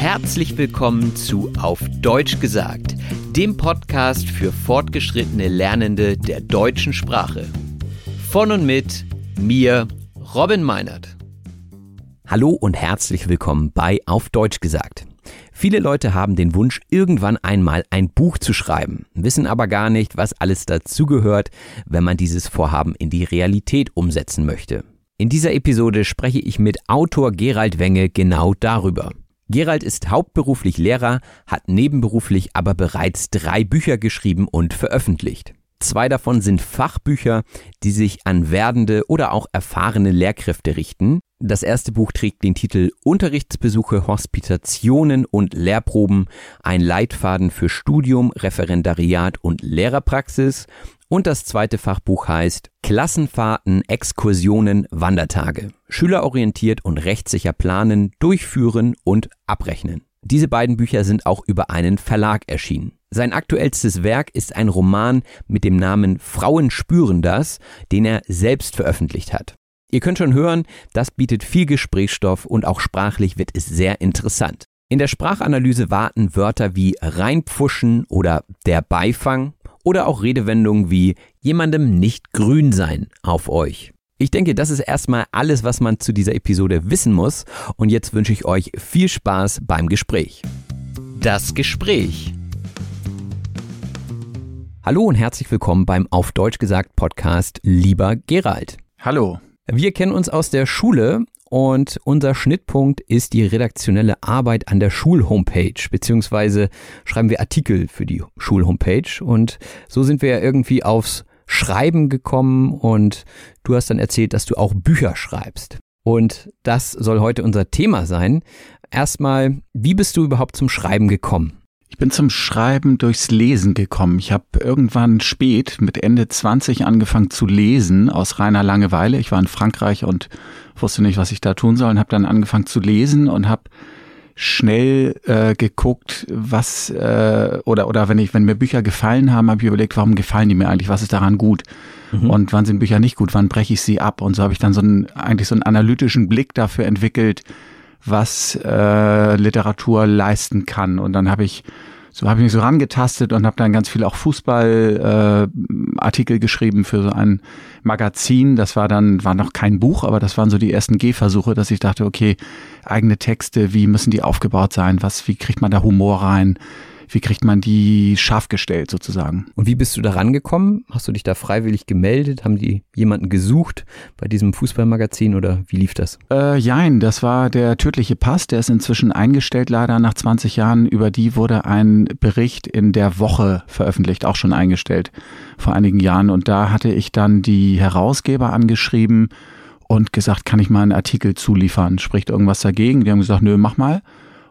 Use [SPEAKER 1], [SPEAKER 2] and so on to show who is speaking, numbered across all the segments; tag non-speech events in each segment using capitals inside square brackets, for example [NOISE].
[SPEAKER 1] Herzlich willkommen zu Auf Deutsch gesagt, dem Podcast für fortgeschrittene Lernende der deutschen Sprache. Von und mit mir, Robin Meinert. Hallo und herzlich willkommen bei Auf Deutsch gesagt. Viele Leute haben den Wunsch, irgendwann einmal ein Buch zu schreiben, wissen aber gar nicht, was alles dazugehört, wenn man dieses Vorhaben in die Realität umsetzen möchte. In dieser Episode spreche ich mit Autor Gerald Wenge genau darüber. Gerald ist hauptberuflich Lehrer, hat nebenberuflich aber bereits drei Bücher geschrieben und veröffentlicht. Zwei davon sind Fachbücher, die sich an werdende oder auch erfahrene Lehrkräfte richten. Das erste Buch trägt den Titel Unterrichtsbesuche, Hospitationen und Lehrproben, ein Leitfaden für Studium, Referendariat und Lehrerpraxis. Und das zweite Fachbuch heißt Klassenfahrten, Exkursionen, Wandertage. Schülerorientiert und rechtssicher planen, durchführen und abrechnen. Diese beiden Bücher sind auch über einen Verlag erschienen. Sein aktuellstes Werk ist ein Roman mit dem Namen Frauen spüren das, den er selbst veröffentlicht hat. Ihr könnt schon hören, das bietet viel Gesprächsstoff und auch sprachlich wird es sehr interessant. In der Sprachanalyse warten Wörter wie reinpfuschen oder der Beifang oder auch Redewendungen wie jemandem nicht grün sein auf euch. Ich denke, das ist erstmal alles, was man zu dieser Episode wissen muss. Und jetzt wünsche ich euch viel Spaß beim Gespräch. Das Gespräch. Hallo und herzlich willkommen beim Auf Deutsch gesagt Podcast Lieber Gerald.
[SPEAKER 2] Hallo.
[SPEAKER 1] Wir kennen uns aus der Schule und unser Schnittpunkt ist die redaktionelle Arbeit an der Schulhomepage, beziehungsweise schreiben wir Artikel für die Schulhomepage. Und so sind wir ja irgendwie aufs Schreiben gekommen und du hast dann erzählt, dass du auch Bücher schreibst. Und das soll heute unser Thema sein. Erstmal, wie bist du überhaupt zum Schreiben gekommen?
[SPEAKER 2] Ich bin zum Schreiben durchs Lesen gekommen. Ich habe irgendwann spät mit Ende 20 angefangen zu lesen aus reiner Langeweile. Ich war in Frankreich und wusste nicht, was ich da tun soll und habe dann angefangen zu lesen und habe schnell äh, geguckt, was äh, oder oder wenn ich wenn mir Bücher gefallen haben, habe ich überlegt, warum gefallen die mir eigentlich, was ist daran gut mhm. und wann sind Bücher nicht gut, wann breche ich sie ab und so habe ich dann so einen eigentlich so einen analytischen Blick dafür entwickelt, was äh, Literatur leisten kann und dann habe ich so habe ich mich so rangetastet und habe dann ganz viel auch Fußballartikel äh, geschrieben für so ein Magazin. Das war dann, war noch kein Buch, aber das waren so die ersten Gehversuche, dass ich dachte, okay, eigene Texte, wie müssen die aufgebaut sein? Was, wie kriegt man da Humor rein? Wie kriegt man die scharf gestellt sozusagen.
[SPEAKER 1] Und wie bist du da rangekommen? Hast du dich da freiwillig gemeldet? Haben die jemanden gesucht bei diesem Fußballmagazin oder wie lief das?
[SPEAKER 2] Äh, jein, das war der tödliche Pass, der ist inzwischen eingestellt leider nach 20 Jahren. Über die wurde ein Bericht in der Woche veröffentlicht, auch schon eingestellt vor einigen Jahren. Und da hatte ich dann die Herausgeber angeschrieben und gesagt, kann ich mal einen Artikel zuliefern? Spricht irgendwas dagegen? Die haben gesagt, nö, mach mal.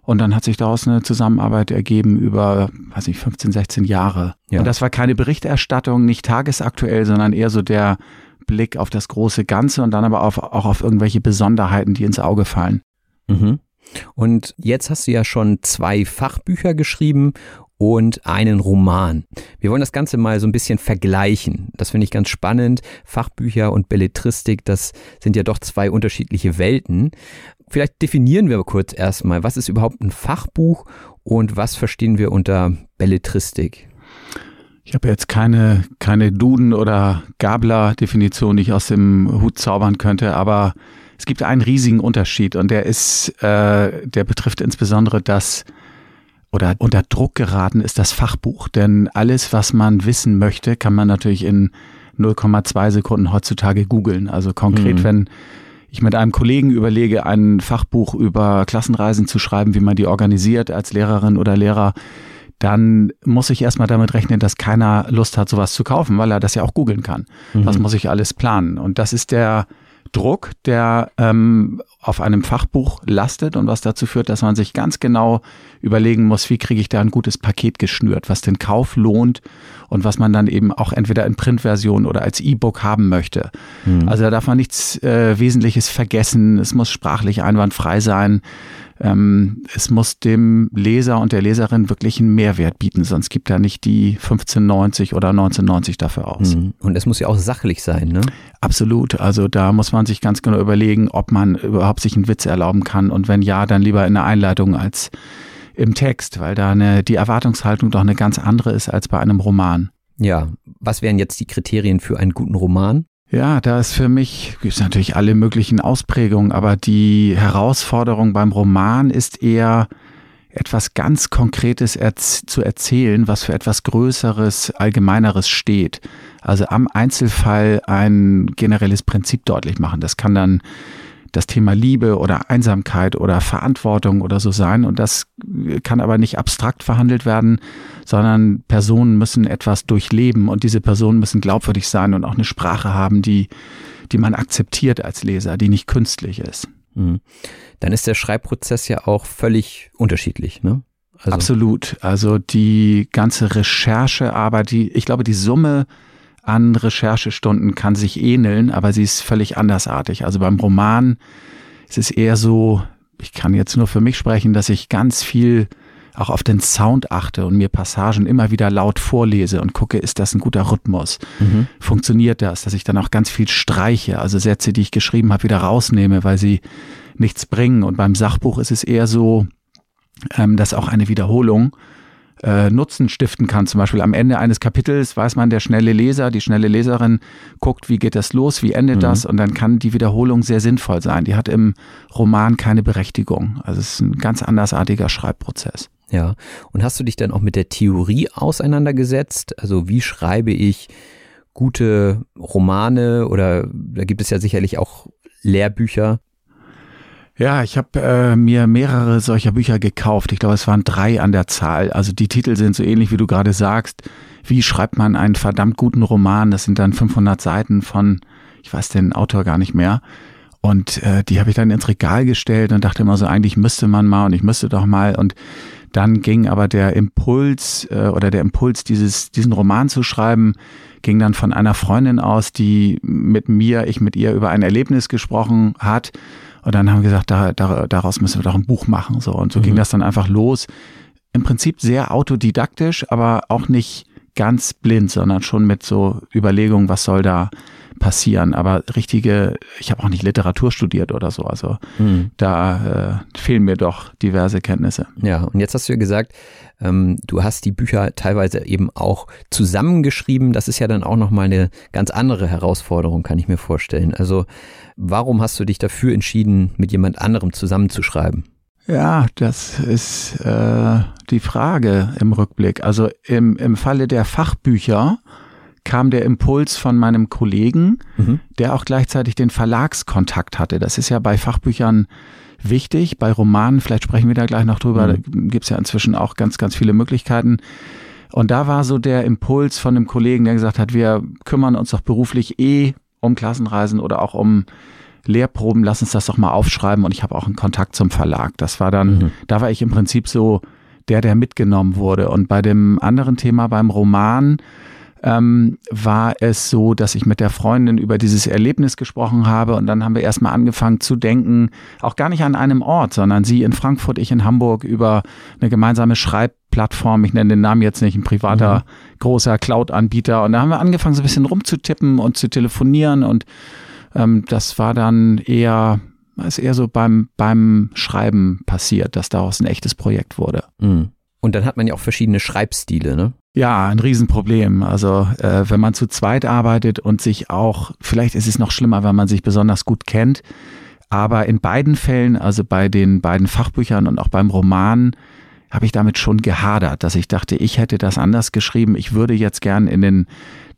[SPEAKER 2] Und dann hat sich daraus eine Zusammenarbeit ergeben über, weiß ich, 15, 16 Jahre. Ja. Und das war keine Berichterstattung, nicht tagesaktuell, sondern eher so der Blick auf das große Ganze und dann aber auf, auch auf irgendwelche Besonderheiten, die ins Auge fallen.
[SPEAKER 1] Mhm. Und jetzt hast du ja schon zwei Fachbücher geschrieben und einen Roman. Wir wollen das Ganze mal so ein bisschen vergleichen. Das finde ich ganz spannend. Fachbücher und Belletristik, das sind ja doch zwei unterschiedliche Welten. Vielleicht definieren wir kurz erstmal, was ist überhaupt ein Fachbuch und was verstehen wir unter Belletristik?
[SPEAKER 2] Ich habe jetzt keine, keine Duden- oder Gabler-Definition, die ich aus dem Hut zaubern könnte, aber es gibt einen riesigen Unterschied und der ist, äh, der betrifft insbesondere das oder unter Druck geraten ist das Fachbuch. Denn alles, was man wissen möchte, kann man natürlich in 0,2 Sekunden heutzutage googeln. Also konkret, mhm. wenn ich mit einem Kollegen überlege, ein Fachbuch über Klassenreisen zu schreiben, wie man die organisiert als Lehrerin oder Lehrer, dann muss ich erstmal damit rechnen, dass keiner Lust hat, sowas zu kaufen, weil er das ja auch googeln kann. Mhm. Das muss ich alles planen. Und das ist der Druck, der ähm, auf einem Fachbuch lastet und was dazu führt, dass man sich ganz genau überlegen muss, wie kriege ich da ein gutes Paket geschnürt, was den Kauf lohnt und was man dann eben auch entweder in Printversion oder als E-Book haben möchte. Mhm. Also da darf man nichts äh, Wesentliches vergessen. Es muss sprachlich einwandfrei sein. Ähm, es muss dem Leser und der Leserin wirklich einen Mehrwert bieten, sonst gibt er nicht die 1590 oder 1990 dafür aus. Mhm.
[SPEAKER 1] Und es muss ja auch sachlich sein, ne?
[SPEAKER 2] Absolut. Also da muss man sich ganz genau überlegen, ob man überhaupt sich einen Witz erlauben kann und wenn ja, dann lieber in der Einleitung als im Text, weil da eine, die Erwartungshaltung doch eine ganz andere ist als bei einem Roman.
[SPEAKER 1] Ja, was wären jetzt die Kriterien für einen guten Roman?
[SPEAKER 2] Ja, da ist für mich, gibt es natürlich alle möglichen Ausprägungen, aber die Herausforderung beim Roman ist eher, etwas ganz Konkretes erz zu erzählen, was für etwas Größeres, Allgemeineres steht. Also am Einzelfall ein generelles Prinzip deutlich machen. Das kann dann das Thema Liebe oder Einsamkeit oder Verantwortung oder so sein. Und das kann aber nicht abstrakt verhandelt werden, sondern Personen müssen etwas durchleben und diese Personen müssen glaubwürdig sein und auch eine Sprache haben, die, die man akzeptiert als Leser, die nicht künstlich ist. Mhm.
[SPEAKER 1] Dann ist der Schreibprozess ja auch völlig unterschiedlich, ne?
[SPEAKER 2] Also Absolut. Also die ganze Recherchearbeit, die, ich glaube, die Summe an Recherchestunden kann sich ähneln, aber sie ist völlig andersartig. Also beim Roman ist es eher so, ich kann jetzt nur für mich sprechen, dass ich ganz viel auch auf den Sound achte und mir Passagen immer wieder laut vorlese und gucke, ist das ein guter Rhythmus? Mhm. Funktioniert das? Dass ich dann auch ganz viel streiche, also Sätze, die ich geschrieben habe, wieder rausnehme, weil sie nichts bringen. Und beim Sachbuch ist es eher so, ähm, dass auch eine Wiederholung äh, Nutzen stiften kann. Zum Beispiel am Ende eines Kapitels weiß man, der schnelle Leser, die schnelle Leserin guckt, wie geht das los, wie endet mhm. das und dann kann die Wiederholung sehr sinnvoll sein. Die hat im Roman keine Berechtigung. Also es ist ein ganz andersartiger Schreibprozess.
[SPEAKER 1] Ja, und hast du dich dann auch mit der Theorie auseinandergesetzt? Also wie schreibe ich gute Romane oder da gibt es ja sicherlich auch Lehrbücher,
[SPEAKER 2] ja, ich habe äh, mir mehrere solcher Bücher gekauft. Ich glaube, es waren drei an der Zahl. Also die Titel sind so ähnlich, wie du gerade sagst. Wie schreibt man einen verdammt guten Roman? Das sind dann 500 Seiten von, ich weiß den Autor gar nicht mehr. Und äh, die habe ich dann ins Regal gestellt und dachte immer so, eigentlich müsste man mal und ich müsste doch mal. Und dann ging aber der Impuls äh, oder der Impuls, dieses, diesen Roman zu schreiben, ging dann von einer Freundin aus, die mit mir, ich mit ihr über ein Erlebnis gesprochen hat und dann haben wir gesagt, da, da, daraus müssen wir doch ein Buch machen. So. Und so mhm. ging das dann einfach los. Im Prinzip sehr autodidaktisch, aber auch nicht ganz blind, sondern schon mit so Überlegungen, was soll da passieren. Aber richtige, ich habe auch nicht Literatur studiert oder so. Also mhm. da äh, fehlen mir doch diverse Kenntnisse.
[SPEAKER 1] Ja, und jetzt hast du ja gesagt, ähm, du hast die Bücher teilweise eben auch zusammengeschrieben. Das ist ja dann auch nochmal eine ganz andere Herausforderung, kann ich mir vorstellen. Also warum hast du dich dafür entschieden, mit jemand anderem zusammenzuschreiben?
[SPEAKER 2] Ja, das ist äh, die Frage im Rückblick. Also im, im Falle der Fachbücher kam der Impuls von meinem Kollegen, mhm. der auch gleichzeitig den Verlagskontakt hatte. Das ist ja bei Fachbüchern wichtig. Bei Romanen, vielleicht sprechen wir da gleich noch drüber, mhm. da gibt es ja inzwischen auch ganz, ganz viele Möglichkeiten. Und da war so der Impuls von einem Kollegen, der gesagt hat, wir kümmern uns doch beruflich eh um Klassenreisen oder auch um Lehrproben, lass uns das doch mal aufschreiben. Und ich habe auch einen Kontakt zum Verlag. Das war dann, mhm. da war ich im Prinzip so der, der mitgenommen wurde. Und bei dem anderen Thema, beim Roman, ähm, war es so, dass ich mit der Freundin über dieses Erlebnis gesprochen habe und dann haben wir erstmal angefangen zu denken, auch gar nicht an einem Ort, sondern sie in Frankfurt, ich in Hamburg über eine gemeinsame Schreibplattform, ich nenne den Namen jetzt nicht, ein privater mhm. großer Cloud-Anbieter und da haben wir angefangen so ein bisschen rumzutippen und zu telefonieren und ähm, das war dann eher ist eher so beim, beim Schreiben passiert, dass daraus ein echtes Projekt wurde.
[SPEAKER 1] Mhm. Und dann hat man ja auch verschiedene Schreibstile, ne?
[SPEAKER 2] Ja, ein Riesenproblem. Also äh, wenn man zu zweit arbeitet und sich auch, vielleicht ist es noch schlimmer, wenn man sich besonders gut kennt, aber in beiden Fällen, also bei den beiden Fachbüchern und auch beim Roman, habe ich damit schon gehadert, dass ich dachte, ich hätte das anders geschrieben. Ich würde jetzt gern in den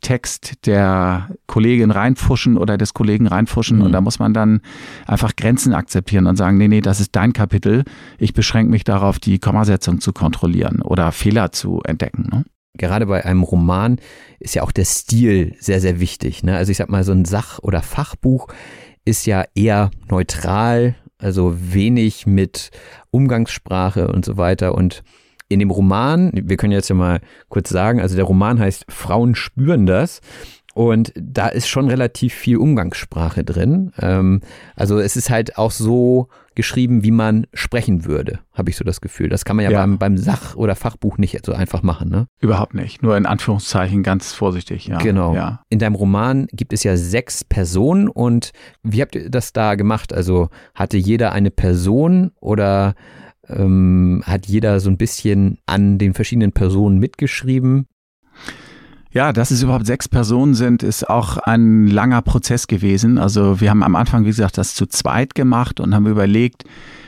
[SPEAKER 2] Text der Kollegin reinfuschen oder des Kollegen reinfuschen mhm. und da muss man dann einfach Grenzen akzeptieren und sagen, nee, nee, das ist dein Kapitel. Ich beschränke mich darauf, die Kommasetzung zu kontrollieren oder Fehler zu entdecken. Ne?
[SPEAKER 1] Gerade bei einem Roman ist ja auch der Stil sehr, sehr wichtig. Ne? Also ich sag mal, so ein Sach- oder Fachbuch ist ja eher neutral, also wenig mit Umgangssprache und so weiter und in dem Roman, wir können jetzt ja mal kurz sagen, also der Roman heißt Frauen spüren das. Und da ist schon relativ viel Umgangssprache drin. Ähm, also es ist halt auch so geschrieben, wie man sprechen würde, habe ich so das Gefühl. Das kann man ja, ja. Beim, beim Sach- oder Fachbuch nicht so einfach machen, ne?
[SPEAKER 2] Überhaupt nicht. Nur in Anführungszeichen ganz vorsichtig, ja.
[SPEAKER 1] Genau.
[SPEAKER 2] Ja.
[SPEAKER 1] In deinem Roman gibt es ja sechs Personen und wie habt ihr das da gemacht? Also hatte jeder eine Person oder ähm, hat jeder so ein bisschen an den verschiedenen Personen mitgeschrieben.
[SPEAKER 2] Ja, dass es überhaupt sechs Personen sind, ist auch ein langer Prozess gewesen. Also wir haben am Anfang, wie gesagt, das zu zweit gemacht und haben überlegt,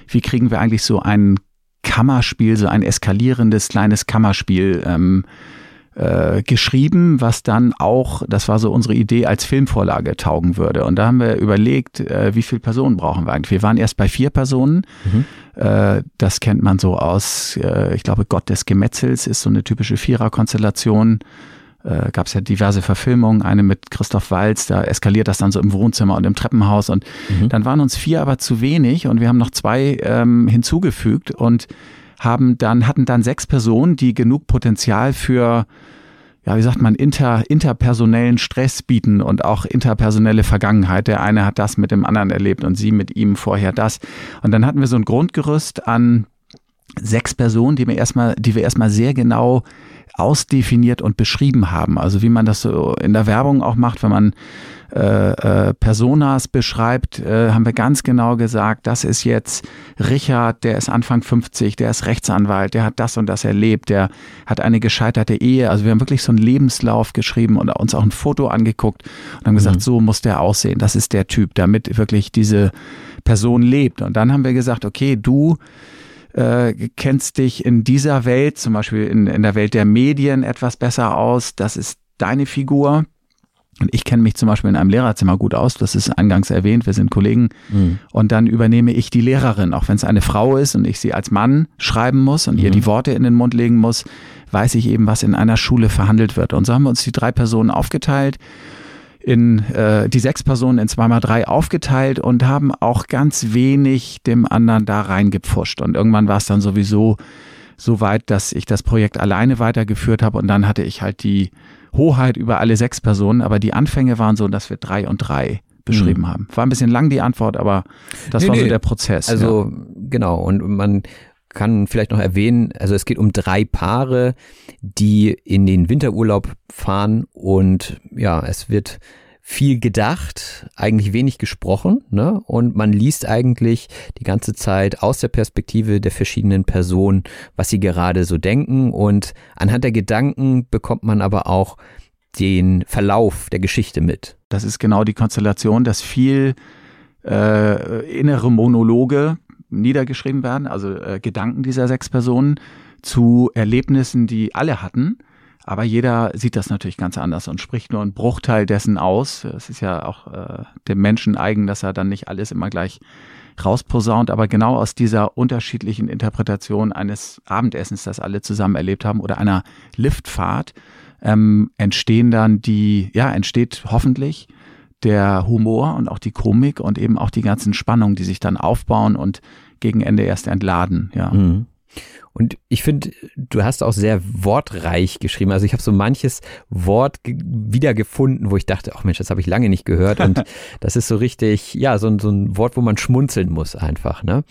[SPEAKER 2] wie kriegen wir eigentlich so ein Kammerspiel, so ein eskalierendes kleines Kammerspiel ähm, äh, geschrieben, was dann auch, das war so unsere Idee, als Filmvorlage taugen würde. Und da haben wir überlegt, äh, wie viele Personen brauchen wir eigentlich. Wir waren erst bei vier Personen. Mhm. Äh, das kennt man so aus, äh, ich glaube, Gott des Gemetzels ist so eine typische Viererkonstellation. Äh, Gab es ja diverse Verfilmungen, eine mit Christoph Walz, da eskaliert das dann so im Wohnzimmer und im Treppenhaus. Und mhm. dann waren uns vier aber zu wenig und wir haben noch zwei ähm, hinzugefügt und haben dann, hatten dann sechs Personen, die genug Potenzial für ja, wie sagt man, inter, interpersonellen Stress bieten und auch interpersonelle Vergangenheit. Der eine hat das mit dem anderen erlebt und sie mit ihm vorher das. Und dann hatten wir so ein Grundgerüst an sechs Personen, die wir erstmal, die wir erstmal sehr genau ausdefiniert und beschrieben haben. Also wie man das so in der Werbung auch macht, wenn man äh, äh, Personas beschreibt, äh, haben wir ganz genau gesagt, das ist jetzt Richard, der ist Anfang 50, der ist Rechtsanwalt, der hat das und das erlebt, der hat eine gescheiterte Ehe. Also wir haben wirklich so einen Lebenslauf geschrieben und uns auch ein Foto angeguckt und haben gesagt, mhm. so muss der aussehen, das ist der Typ, damit wirklich diese Person lebt. Und dann haben wir gesagt, okay, du äh, kennst dich in dieser Welt, zum Beispiel in, in der Welt der Medien etwas besser aus, das ist deine Figur. Und ich kenne mich zum Beispiel in einem Lehrerzimmer gut aus, das ist eingangs erwähnt, wir sind Kollegen. Mhm. Und dann übernehme ich die Lehrerin, auch wenn es eine Frau ist und ich sie als Mann schreiben muss und mhm. ihr die Worte in den Mund legen muss, weiß ich eben, was in einer Schule verhandelt wird. Und so haben wir uns die drei Personen aufgeteilt in äh, die sechs Personen in zweimal drei aufgeteilt und haben auch ganz wenig dem anderen da reingepfuscht. Und irgendwann war es dann sowieso so weit, dass ich das Projekt alleine weitergeführt habe und dann hatte ich halt die Hoheit über alle sechs Personen, aber die Anfänge waren so, dass wir drei und drei beschrieben mhm. haben. War ein bisschen lang die Antwort, aber das nee, war so der Prozess.
[SPEAKER 1] Also ja. genau, und man kann vielleicht noch erwähnen, also es geht um drei Paare, die in den Winterurlaub fahren und ja, es wird viel gedacht, eigentlich wenig gesprochen, ne? Und man liest eigentlich die ganze Zeit aus der Perspektive der verschiedenen Personen, was sie gerade so denken. Und anhand der Gedanken bekommt man aber auch den Verlauf der Geschichte mit.
[SPEAKER 2] Das ist genau die Konstellation, dass viel äh, innere Monologe niedergeschrieben werden, also äh, Gedanken dieser sechs Personen zu Erlebnissen, die alle hatten aber jeder sieht das natürlich ganz anders und spricht nur einen Bruchteil dessen aus. Es ist ja auch äh, dem Menschen eigen, dass er dann nicht alles immer gleich rausposaunt, aber genau aus dieser unterschiedlichen Interpretation eines Abendessens, das alle zusammen erlebt haben, oder einer Liftfahrt, ähm, entstehen dann die, ja, entsteht hoffentlich der Humor und auch die Komik und eben auch die ganzen Spannungen, die sich dann aufbauen und gegen Ende erst entladen, ja. Mhm.
[SPEAKER 1] Und ich finde, du hast auch sehr wortreich geschrieben. Also ich habe so manches Wort wiedergefunden, wo ich dachte, ach Mensch, das habe ich lange nicht gehört. Und [LAUGHS] das ist so richtig, ja, so, so ein Wort, wo man schmunzeln muss einfach. Ne?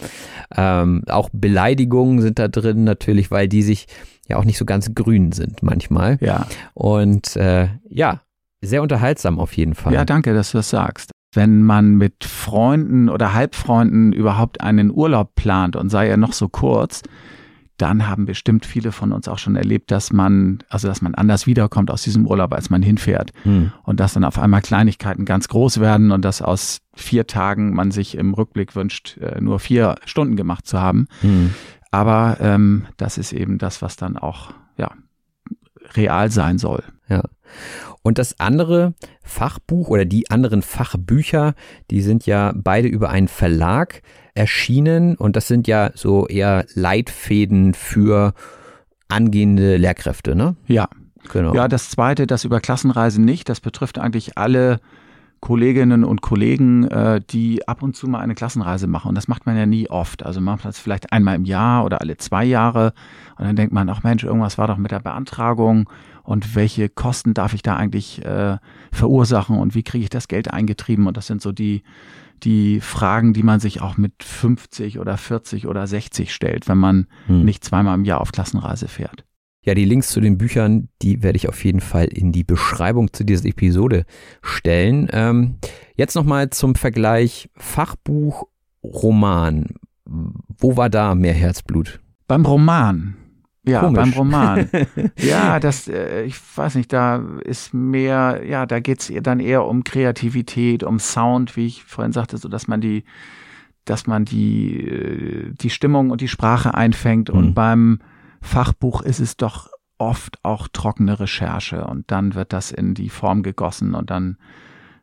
[SPEAKER 1] Ähm, auch Beleidigungen sind da drin natürlich, weil die sich ja auch nicht so ganz grün sind manchmal.
[SPEAKER 2] Ja.
[SPEAKER 1] Und äh, ja, sehr unterhaltsam auf jeden Fall.
[SPEAKER 2] Ja, danke, dass du das sagst wenn man mit Freunden oder Halbfreunden überhaupt einen Urlaub plant und sei er noch so kurz, dann haben bestimmt viele von uns auch schon erlebt, dass man, also dass man anders wiederkommt aus diesem Urlaub, als man hinfährt. Hm. Und dass dann auf einmal Kleinigkeiten ganz groß werden und dass aus vier Tagen man sich im Rückblick wünscht, äh, nur vier Stunden gemacht zu haben. Hm. Aber ähm, das ist eben das, was dann auch ja, real sein soll.
[SPEAKER 1] Ja. Und das andere Fachbuch oder die anderen Fachbücher, die sind ja beide über einen Verlag erschienen und das sind ja so eher Leitfäden für angehende Lehrkräfte, ne?
[SPEAKER 2] Ja. Genau. Ja, das zweite, das über Klassenreisen nicht, das betrifft eigentlich alle Kolleginnen und Kollegen, äh, die ab und zu mal eine Klassenreise machen. Und das macht man ja nie oft. Also man macht das vielleicht einmal im Jahr oder alle zwei Jahre. Und dann denkt man, ach Mensch, irgendwas war doch mit der Beantragung und welche Kosten darf ich da eigentlich äh, verursachen und wie kriege ich das Geld eingetrieben? Und das sind so die, die Fragen, die man sich auch mit 50 oder 40 oder 60 stellt, wenn man hm. nicht zweimal im Jahr auf Klassenreise fährt.
[SPEAKER 1] Ja, die Links zu den Büchern, die werde ich auf jeden Fall in die Beschreibung zu dieser Episode stellen. Ähm, jetzt nochmal zum Vergleich Fachbuch, Roman. Wo war da mehr Herzblut?
[SPEAKER 2] Beim Roman. Ja, Komisch. beim Roman. [LAUGHS] ja, das, äh, ich weiß nicht, da ist mehr, ja, da geht's dann eher um Kreativität, um Sound, wie ich vorhin sagte, so dass man die, dass man die, äh, die Stimmung und die Sprache einfängt. Mhm. Und beim Fachbuch ist es doch oft auch trockene Recherche und dann wird das in die Form gegossen und dann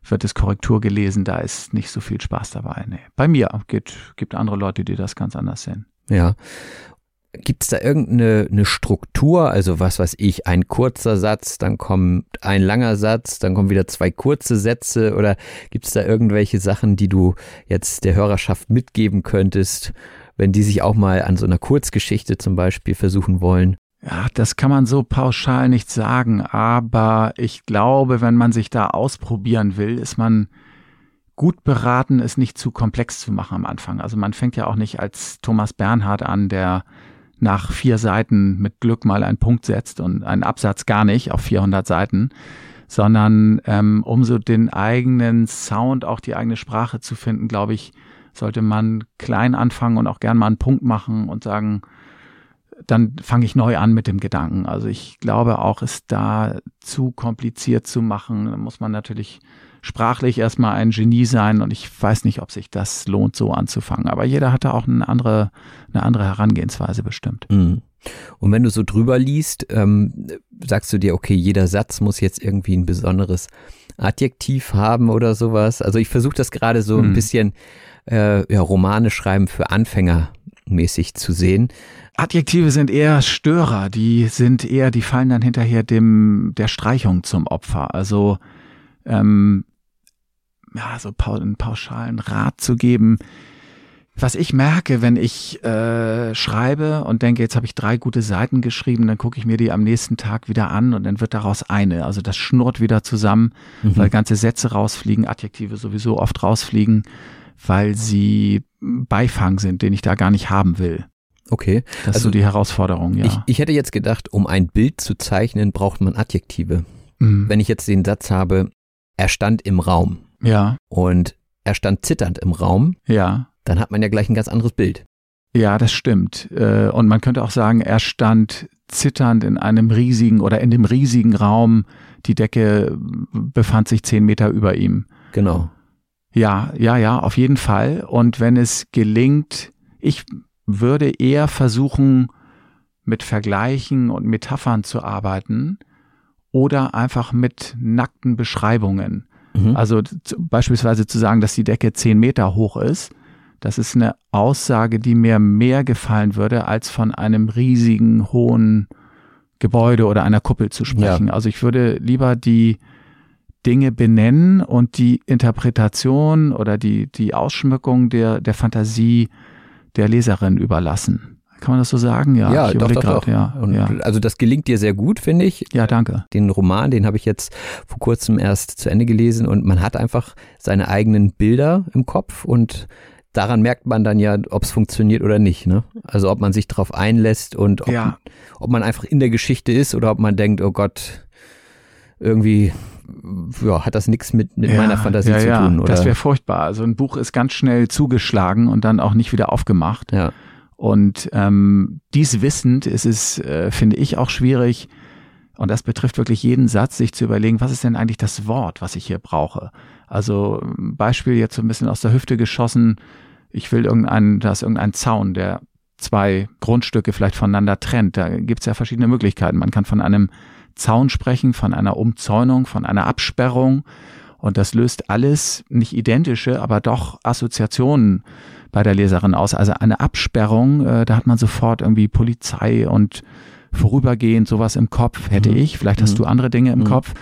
[SPEAKER 2] wird es Korrektur gelesen, da ist nicht so viel Spaß dabei. Nee. Bei mir gibt, gibt andere Leute, die das ganz anders sehen.
[SPEAKER 1] Ja. Gibt es da irgendeine eine Struktur, also was weiß ich, ein kurzer Satz, dann kommt ein langer Satz, dann kommen wieder zwei kurze Sätze oder gibt es da irgendwelche Sachen, die du jetzt der Hörerschaft mitgeben könntest, wenn die sich auch mal an so einer Kurzgeschichte zum Beispiel versuchen wollen?
[SPEAKER 2] Ja, das kann man so pauschal nicht sagen, aber ich glaube, wenn man sich da ausprobieren will, ist man gut beraten, es nicht zu komplex zu machen am Anfang. Also man fängt ja auch nicht als Thomas Bernhard an, der nach vier Seiten mit Glück mal einen Punkt setzt und einen Absatz gar nicht auf 400 Seiten, sondern ähm, um so den eigenen Sound, auch die eigene Sprache zu finden, glaube ich, sollte man klein anfangen und auch gern mal einen Punkt machen und sagen, dann fange ich neu an mit dem Gedanken. Also ich glaube auch, es da zu kompliziert zu machen, muss man natürlich sprachlich erstmal ein Genie sein und ich weiß nicht, ob sich das lohnt, so anzufangen. Aber jeder hat da auch eine andere, eine andere Herangehensweise bestimmt.
[SPEAKER 1] Mhm. Und wenn du so drüber liest, ähm, sagst du dir, okay, jeder Satz muss jetzt irgendwie ein besonderes Adjektiv haben oder sowas. Also ich versuche das gerade so mhm. ein bisschen äh, ja, Romane schreiben für Anfänger mäßig zu sehen.
[SPEAKER 2] Adjektive sind eher Störer, die sind eher, die fallen dann hinterher dem der Streichung zum Opfer. Also ähm, ja, so einen pauschalen Rat zu geben. Was ich merke, wenn ich äh, schreibe und denke, jetzt habe ich drei gute Seiten geschrieben, dann gucke ich mir die am nächsten Tag wieder an und dann wird daraus eine. Also das schnurrt wieder zusammen, mhm. weil ganze Sätze rausfliegen, Adjektive sowieso oft rausfliegen weil sie Beifang sind, den ich da gar nicht haben will.
[SPEAKER 1] Okay.
[SPEAKER 2] Das also, ist so also die Herausforderung, ja.
[SPEAKER 1] Ich, ich hätte jetzt gedacht, um ein Bild zu zeichnen, braucht man Adjektive. Mhm. Wenn ich jetzt den Satz habe, er stand im Raum.
[SPEAKER 2] Ja.
[SPEAKER 1] Und er stand zitternd im Raum.
[SPEAKER 2] Ja.
[SPEAKER 1] Dann hat man ja gleich ein ganz anderes Bild.
[SPEAKER 2] Ja, das stimmt. Äh, und man könnte auch sagen, er stand zitternd in einem riesigen oder in dem riesigen Raum. Die Decke befand sich zehn Meter über ihm.
[SPEAKER 1] Genau.
[SPEAKER 2] Ja, ja, ja, auf jeden Fall. Und wenn es gelingt, ich würde eher versuchen, mit Vergleichen und Metaphern zu arbeiten oder einfach mit nackten Beschreibungen. Mhm. Also beispielsweise zu sagen, dass die Decke zehn Meter hoch ist. Das ist eine Aussage, die mir mehr gefallen würde, als von einem riesigen, hohen Gebäude oder einer Kuppel zu sprechen. Ja. Also ich würde lieber die Dinge benennen und die Interpretation oder die, die Ausschmückung der, der Fantasie der Leserin überlassen. Kann man das so sagen?
[SPEAKER 1] Ja, ja doch, doch, grad, doch. Ja, ja. Also das gelingt dir sehr gut, finde ich.
[SPEAKER 2] Ja, danke.
[SPEAKER 1] Den Roman, den habe ich jetzt vor kurzem erst zu Ende gelesen und man hat einfach seine eigenen Bilder im Kopf und daran merkt man dann ja, ob es funktioniert oder nicht. Ne? Also ob man sich darauf einlässt und ob, ja. ob man einfach in der Geschichte ist oder ob man denkt, oh Gott, irgendwie ja, hat das nichts mit, mit ja, meiner Fantasie ja, zu tun. Ja, oder?
[SPEAKER 2] Das wäre furchtbar. Also ein Buch ist ganz schnell zugeschlagen und dann auch nicht wieder aufgemacht.
[SPEAKER 1] Ja.
[SPEAKER 2] Und ähm, dies wissend ist es, äh, finde ich, auch schwierig, und das betrifft wirklich jeden Satz, sich zu überlegen, was ist denn eigentlich das Wort, was ich hier brauche? Also Beispiel jetzt so ein bisschen aus der Hüfte geschossen, ich will irgendeinen, da ist irgendein Zaun, der zwei Grundstücke vielleicht voneinander trennt. Da gibt es ja verschiedene Möglichkeiten. Man kann von einem Zaun sprechen, von einer Umzäunung, von einer Absperrung. Und das löst alles nicht identische, aber doch Assoziationen bei der Leserin aus. Also eine Absperrung, äh, da hat man sofort irgendwie Polizei und vorübergehend sowas im Kopf, hätte mhm. ich. Vielleicht hast mhm. du andere Dinge im mhm. Kopf.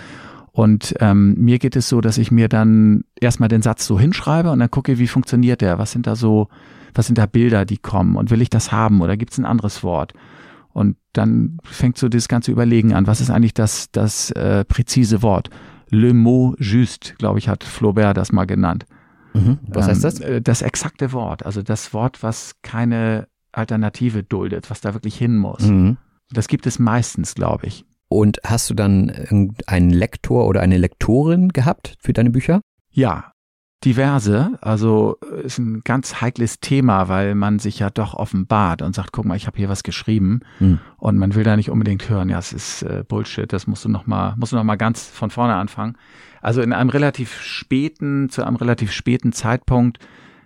[SPEAKER 2] Und ähm, mir geht es so, dass ich mir dann erstmal den Satz so hinschreibe und dann gucke, wie funktioniert der? Was sind da so, was sind da Bilder, die kommen? Und will ich das haben oder gibt es ein anderes Wort? Und dann fängt so das ganze Überlegen an. Was ist eigentlich das, das äh, präzise Wort? Le mot juste, glaube ich, hat Flaubert das mal genannt.
[SPEAKER 1] Mhm. Was heißt das?
[SPEAKER 2] Ähm, äh, das exakte Wort, also das Wort, was keine Alternative duldet, was da wirklich hin muss. Mhm. Das gibt es meistens, glaube ich.
[SPEAKER 1] Und hast du dann einen Lektor oder eine Lektorin gehabt für deine Bücher?
[SPEAKER 2] Ja, diverse. Also äh, ist ein ganz heikles Thema, weil man sich ja doch offenbart und sagt, guck mal, ich habe hier was geschrieben hm. und man will da nicht unbedingt hören, ja, es ist äh, Bullshit, das musst du noch mal, musst du noch mal ganz von vorne anfangen. Also in einem relativ späten, zu einem relativ späten Zeitpunkt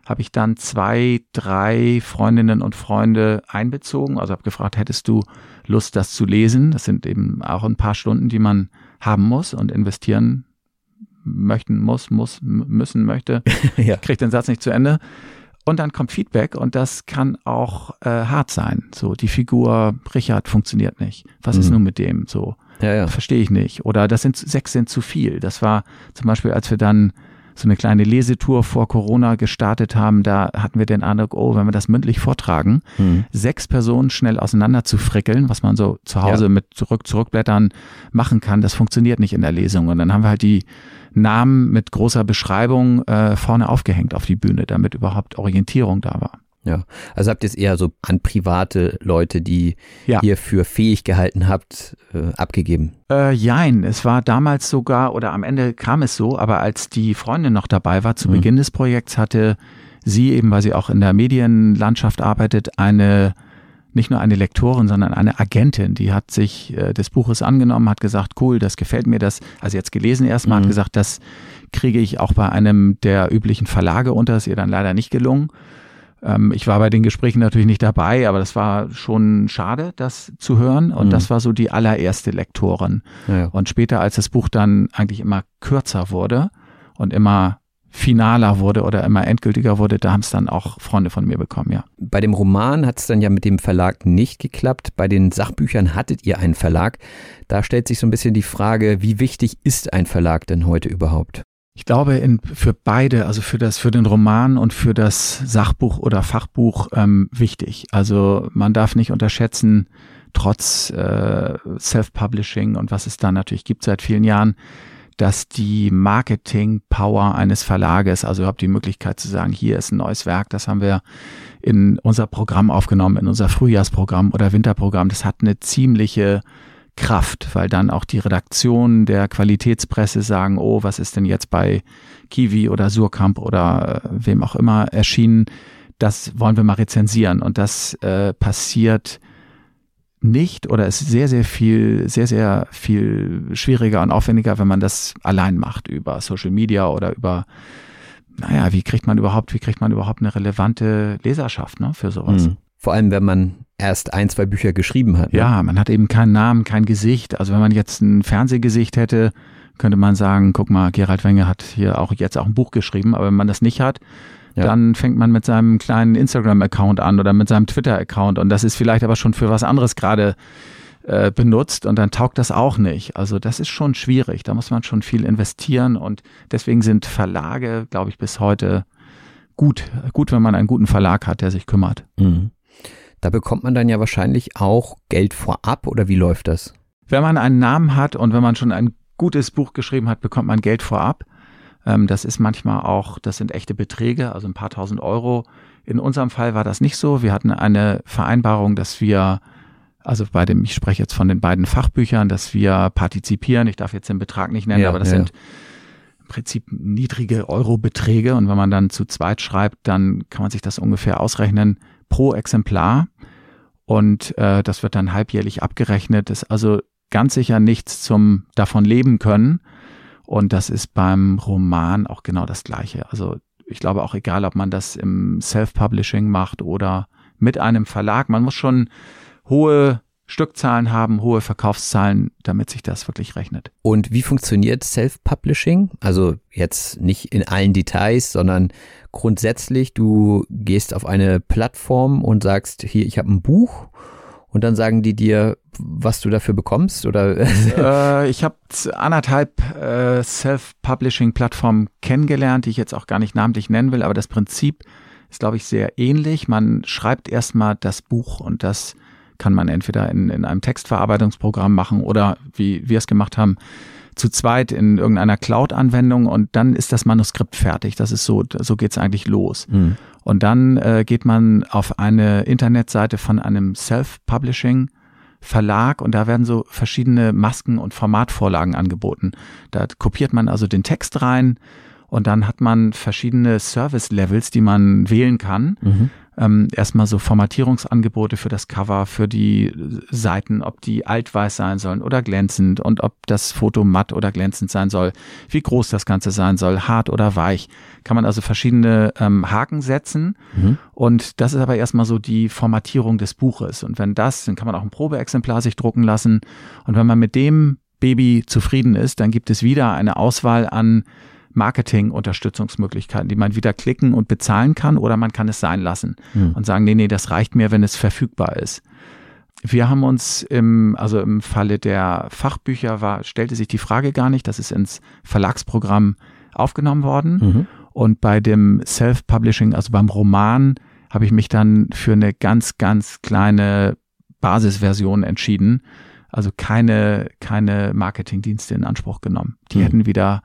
[SPEAKER 2] habe ich dann zwei, drei Freundinnen und Freunde einbezogen. Also habe gefragt, hättest du Lust, das zu lesen? Das sind eben auch ein paar Stunden, die man haben muss und investieren möchten muss, muss, müssen möchte, [LAUGHS] ja. kriegt den Satz nicht zu Ende. Und dann kommt Feedback und das kann auch äh, hart sein. So, die Figur Richard funktioniert nicht. Was mhm. ist nun mit dem? So, ja, ja. verstehe ich nicht. Oder das sind sechs sind zu viel. Das war zum Beispiel, als wir dann so eine kleine Lesetour vor Corona gestartet haben, da hatten wir den Eindruck, oh, wenn wir das mündlich vortragen, mhm. sechs Personen schnell auseinander zu frickeln, was man so zu Hause ja. mit zurück, zurückblättern machen kann, das funktioniert nicht in der Lesung. Und dann haben wir halt die Namen mit großer Beschreibung äh, vorne aufgehängt auf die Bühne, damit überhaupt Orientierung da war.
[SPEAKER 1] Ja, also habt ihr es eher so an private Leute, die ja. ihr für fähig gehalten habt, äh, abgegeben?
[SPEAKER 2] Äh, jein, es war damals sogar, oder am Ende kam es so, aber als die Freundin noch dabei war, zu mhm. Beginn des Projekts hatte sie eben, weil sie auch in der Medienlandschaft arbeitet, eine nicht nur eine Lektorin, sondern eine Agentin, die hat sich äh, des Buches angenommen, hat gesagt, cool, das gefällt mir, das, also jetzt gelesen erstmal, mhm. hat gesagt, das kriege ich auch bei einem der üblichen Verlage unter, ist ihr dann leider nicht gelungen. Ähm, ich war bei den Gesprächen natürlich nicht dabei, aber das war schon schade, das zu hören. Und mhm. das war so die allererste Lektorin. Ja. Und später, als das Buch dann eigentlich immer kürzer wurde und immer finaler wurde oder immer endgültiger wurde, da haben es dann auch Freunde von mir bekommen, ja.
[SPEAKER 1] Bei dem Roman hat es dann ja mit dem Verlag nicht geklappt. Bei den Sachbüchern hattet ihr einen Verlag. Da stellt sich so ein bisschen die Frage, wie wichtig ist ein Verlag denn heute überhaupt?
[SPEAKER 2] Ich glaube, in, für beide, also für das, für den Roman und für das Sachbuch oder Fachbuch ähm, wichtig. Also man darf nicht unterschätzen, trotz äh, Self-Publishing und was es da natürlich gibt seit vielen Jahren, dass die Marketing-Power eines Verlages, also überhaupt die Möglichkeit zu sagen, hier ist ein neues Werk, das haben wir in unser Programm aufgenommen, in unser Frühjahrsprogramm oder Winterprogramm, das hat eine ziemliche Kraft, weil dann auch die Redaktion der Qualitätspresse sagen, oh, was ist denn jetzt bei Kiwi oder Surkamp oder äh, wem auch immer erschienen, das wollen wir mal rezensieren. Und das äh, passiert nicht oder ist sehr, sehr viel, sehr, sehr viel schwieriger und aufwendiger, wenn man das allein macht über Social Media oder über, naja, wie kriegt man überhaupt, wie kriegt man überhaupt eine relevante Leserschaft ne, für sowas? Mhm.
[SPEAKER 1] Vor allem, wenn man erst ein, zwei Bücher geschrieben hat.
[SPEAKER 2] Ne? Ja, man hat eben keinen Namen, kein Gesicht. Also wenn man jetzt ein Fernsehgesicht hätte, könnte man sagen, guck mal, Gerald Wenger hat hier auch jetzt auch ein Buch geschrieben, aber wenn man das nicht hat, ja. dann fängt man mit seinem kleinen Instagram-Account an oder mit seinem Twitter-Account und das ist vielleicht aber schon für was anderes gerade äh, benutzt und dann taugt das auch nicht. Also das ist schon schwierig, da muss man schon viel investieren und deswegen sind Verlage, glaube ich, bis heute gut, gut, wenn man einen guten Verlag hat, der sich kümmert. Mhm.
[SPEAKER 1] Da bekommt man dann ja wahrscheinlich auch Geld vorab oder wie läuft das?
[SPEAKER 2] Wenn man einen Namen hat und wenn man schon ein gutes Buch geschrieben hat, bekommt man Geld vorab. Ähm, das ist manchmal auch, das sind echte Beträge, also ein paar tausend Euro. In unserem Fall war das nicht so. Wir hatten eine Vereinbarung, dass wir, also bei dem, ich spreche jetzt von den beiden Fachbüchern, dass wir partizipieren. Ich darf jetzt den Betrag nicht nennen, ja, aber das ja. sind im Prinzip niedrige Eurobeträge. Und wenn man dann zu zweit schreibt, dann kann man sich das ungefähr ausrechnen pro Exemplar. Und äh, das wird dann halbjährlich abgerechnet. Das ist also ganz sicher nichts zum davon leben können. Und das ist beim Roman auch genau das Gleiche. Also ich glaube auch egal, ob man das im Self-Publishing macht oder mit einem Verlag. Man muss schon hohe Stückzahlen haben, hohe Verkaufszahlen, damit sich das wirklich rechnet.
[SPEAKER 1] Und wie funktioniert Self-Publishing? Also jetzt nicht in allen Details, sondern grundsätzlich, du gehst auf eine Plattform und sagst, hier, ich habe ein Buch und dann sagen die dir, was du dafür bekommst? Oder? [LAUGHS]
[SPEAKER 2] äh, ich habe anderthalb äh, Self-Publishing-Plattformen kennengelernt, die ich jetzt auch gar nicht namentlich nennen will, aber das Prinzip ist, glaube ich, sehr ähnlich. Man schreibt erstmal das Buch und das kann man entweder in, in einem Textverarbeitungsprogramm machen oder wie wir es gemacht haben, zu zweit in irgendeiner Cloud-Anwendung und dann ist das Manuskript fertig. Das ist so, so geht's eigentlich los. Mhm. Und dann äh, geht man auf eine Internetseite von einem Self-Publishing Verlag und da werden so verschiedene Masken und Formatvorlagen angeboten. Da kopiert man also den Text rein und dann hat man verschiedene Service-Levels, die man wählen kann. Mhm ähm, erstmal so Formatierungsangebote für das Cover, für die Seiten, ob die altweiß sein sollen oder glänzend und ob das Foto matt oder glänzend sein soll, wie groß das Ganze sein soll, hart oder weich. Kann man also verschiedene ähm, Haken setzen mhm. und das ist aber erstmal so die Formatierung des Buches. Und wenn das, dann kann man auch ein Probeexemplar sich drucken lassen und wenn man mit dem Baby zufrieden ist, dann gibt es wieder eine Auswahl an Marketing-Unterstützungsmöglichkeiten, die man wieder klicken und bezahlen kann oder man kann es sein lassen hm. und sagen, nee, nee, das reicht mir, wenn es verfügbar ist. Wir haben uns im, also im Falle der Fachbücher war, stellte sich die Frage gar nicht, das ist ins Verlagsprogramm aufgenommen worden. Mhm. Und bei dem Self-Publishing, also beim Roman, habe ich mich dann für eine ganz, ganz kleine Basisversion entschieden. Also keine, keine Marketingdienste in Anspruch genommen. Die mhm. hätten wieder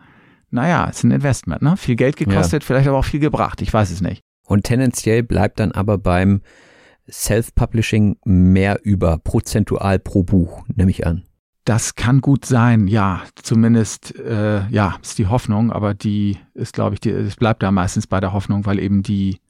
[SPEAKER 2] naja, ist ein Investment, ne? Viel Geld gekostet, ja. vielleicht aber auch viel gebracht, ich weiß es nicht.
[SPEAKER 1] Und tendenziell bleibt dann aber beim Self-Publishing mehr über, prozentual pro Buch, nehme ich an.
[SPEAKER 2] Das kann gut sein, ja. Zumindest, äh, ja, ist die Hoffnung, aber die ist, glaube ich, es bleibt da meistens bei der Hoffnung, weil eben die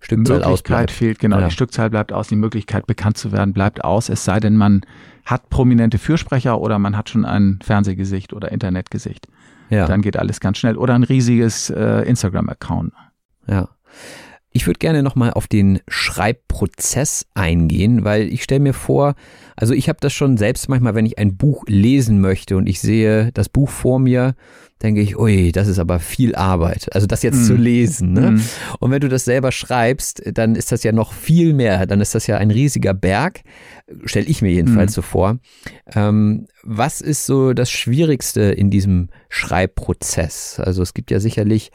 [SPEAKER 2] Stückzahl Möglichkeit fehlt. Genau, ja. die Stückzahl bleibt aus, die Möglichkeit bekannt zu werden bleibt aus, es sei denn, man hat prominente Fürsprecher oder man hat schon ein Fernsehgesicht oder Internetgesicht. Ja. Dann geht alles ganz schnell. Oder ein riesiges äh, Instagram-Account.
[SPEAKER 1] Ja. Ich würde gerne nochmal auf den Schreibprozess eingehen, weil ich stelle mir vor, also ich habe das schon selbst manchmal, wenn ich ein Buch lesen möchte und ich sehe das Buch vor mir, denke ich, ui, das ist aber viel Arbeit. Also das jetzt mm. zu lesen. Ne? Mm. Und wenn du das selber schreibst, dann ist das ja noch viel mehr. Dann ist das ja ein riesiger Berg, stelle ich mir jedenfalls mm. so vor. Ähm, was ist so das Schwierigste in diesem Schreibprozess? Also es gibt ja sicherlich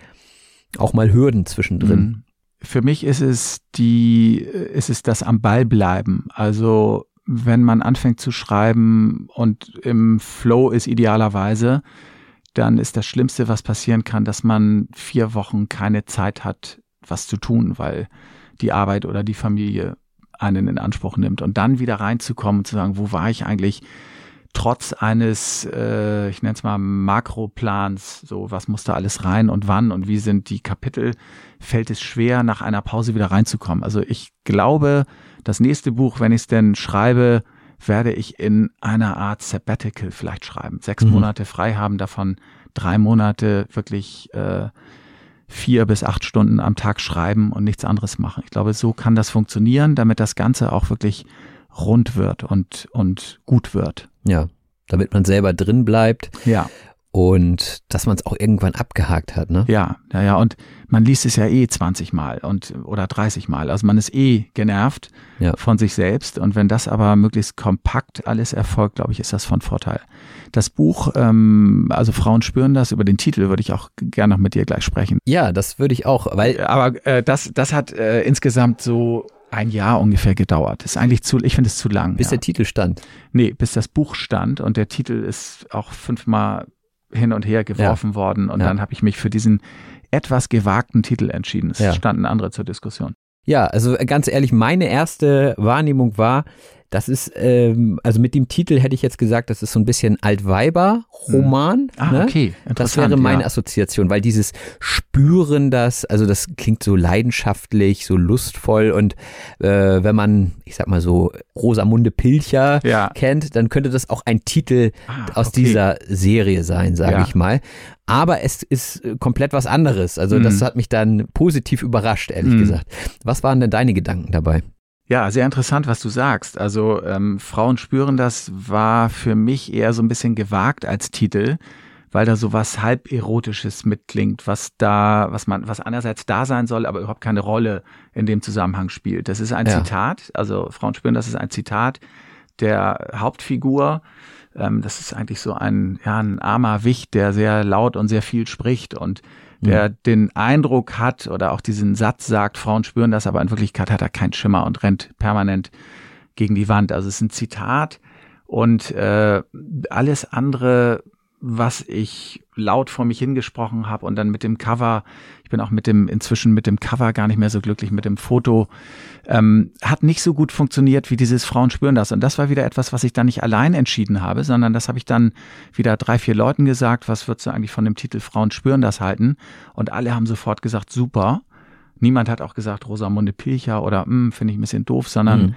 [SPEAKER 1] auch mal Hürden zwischendrin.
[SPEAKER 2] Für mich ist es die, ist es das am Ball bleiben. Also wenn man anfängt zu schreiben und im Flow ist idealerweise, dann ist das Schlimmste, was passieren kann, dass man vier Wochen keine Zeit hat, was zu tun, weil die Arbeit oder die Familie einen in Anspruch nimmt. Und dann wieder reinzukommen und zu sagen, wo war ich eigentlich trotz eines, äh, ich nenne es mal Makroplans, so was muss da alles rein und wann und wie sind die Kapitel, fällt es schwer, nach einer Pause wieder reinzukommen. Also ich glaube, das nächste Buch, wenn ich es denn schreibe, werde ich in einer Art Sabbatical vielleicht schreiben. Sechs mhm. Monate frei haben, davon drei Monate wirklich äh, vier bis acht Stunden am Tag schreiben und nichts anderes machen. Ich glaube, so kann das funktionieren, damit das Ganze auch wirklich rund wird und, und gut wird.
[SPEAKER 1] Ja, damit man selber drin bleibt.
[SPEAKER 2] Ja
[SPEAKER 1] und dass man es auch irgendwann abgehakt hat, ne?
[SPEAKER 2] Ja, ja, ja. Und man liest es ja eh 20 Mal und oder 30 Mal. Also man ist eh genervt ja. von sich selbst. Und wenn das aber möglichst kompakt alles erfolgt, glaube ich, ist das von Vorteil. Das Buch, ähm, also Frauen spüren das, über den Titel würde ich auch gerne noch mit dir gleich sprechen.
[SPEAKER 1] Ja, das würde ich auch, weil.
[SPEAKER 2] Aber äh, das, das hat äh, insgesamt so ein Jahr ungefähr gedauert. Ist eigentlich zu, ich finde es zu lang.
[SPEAKER 1] Bis
[SPEAKER 2] ja.
[SPEAKER 1] der Titel stand.
[SPEAKER 2] Nee, bis das Buch stand und der Titel ist auch fünfmal hin und her geworfen ja. worden und ja. dann habe ich mich für diesen etwas gewagten Titel entschieden. Es ja. standen andere zur Diskussion.
[SPEAKER 1] Ja, also ganz ehrlich, meine erste Wahrnehmung war, das ist, ähm, also mit dem Titel hätte ich jetzt gesagt, das ist so ein bisschen Altweiber-Roman. Hm.
[SPEAKER 2] Ah, ne? okay.
[SPEAKER 1] Das wäre meine ja. Assoziation, weil dieses Spüren das, also das klingt so leidenschaftlich, so lustvoll und äh, wenn man, ich sag mal so, Rosamunde Pilcher ja. kennt, dann könnte das auch ein Titel ah, aus okay. dieser Serie sein, sage ja. ich mal. Aber es ist komplett was anderes. Also mhm. das hat mich dann positiv überrascht, ehrlich mhm. gesagt. Was waren denn deine Gedanken dabei?
[SPEAKER 2] Ja, sehr interessant, was du sagst. Also ähm, Frauen spüren das war für mich eher so ein bisschen gewagt als Titel, weil da so was halb erotisches mitklingt, was da, was man, was einerseits da sein soll, aber überhaupt keine Rolle in dem Zusammenhang spielt. Das ist ein ja. Zitat, also Frauen spüren, das ist ein Zitat der Hauptfigur. Ähm, das ist eigentlich so ein, ja, ein armer Wicht, der sehr laut und sehr viel spricht und der mhm. den Eindruck hat oder auch diesen Satz sagt, Frauen spüren das, aber in Wirklichkeit hat er keinen Schimmer und rennt permanent gegen die Wand. Also es ist ein Zitat und äh, alles andere was ich laut vor mich hingesprochen habe und dann mit dem Cover, ich bin auch mit dem, inzwischen mit dem Cover gar nicht mehr so glücklich, mit dem Foto, ähm, hat nicht so gut funktioniert wie dieses Frauen spüren das. Und das war wieder etwas, was ich dann nicht allein entschieden habe, sondern das habe ich dann wieder drei, vier Leuten gesagt, was würdest du eigentlich von dem Titel Frauen spüren das halten? Und alle haben sofort gesagt, super. Niemand hat auch gesagt, Rosamunde Pilcher oder hm, finde ich ein bisschen doof, sondern mhm.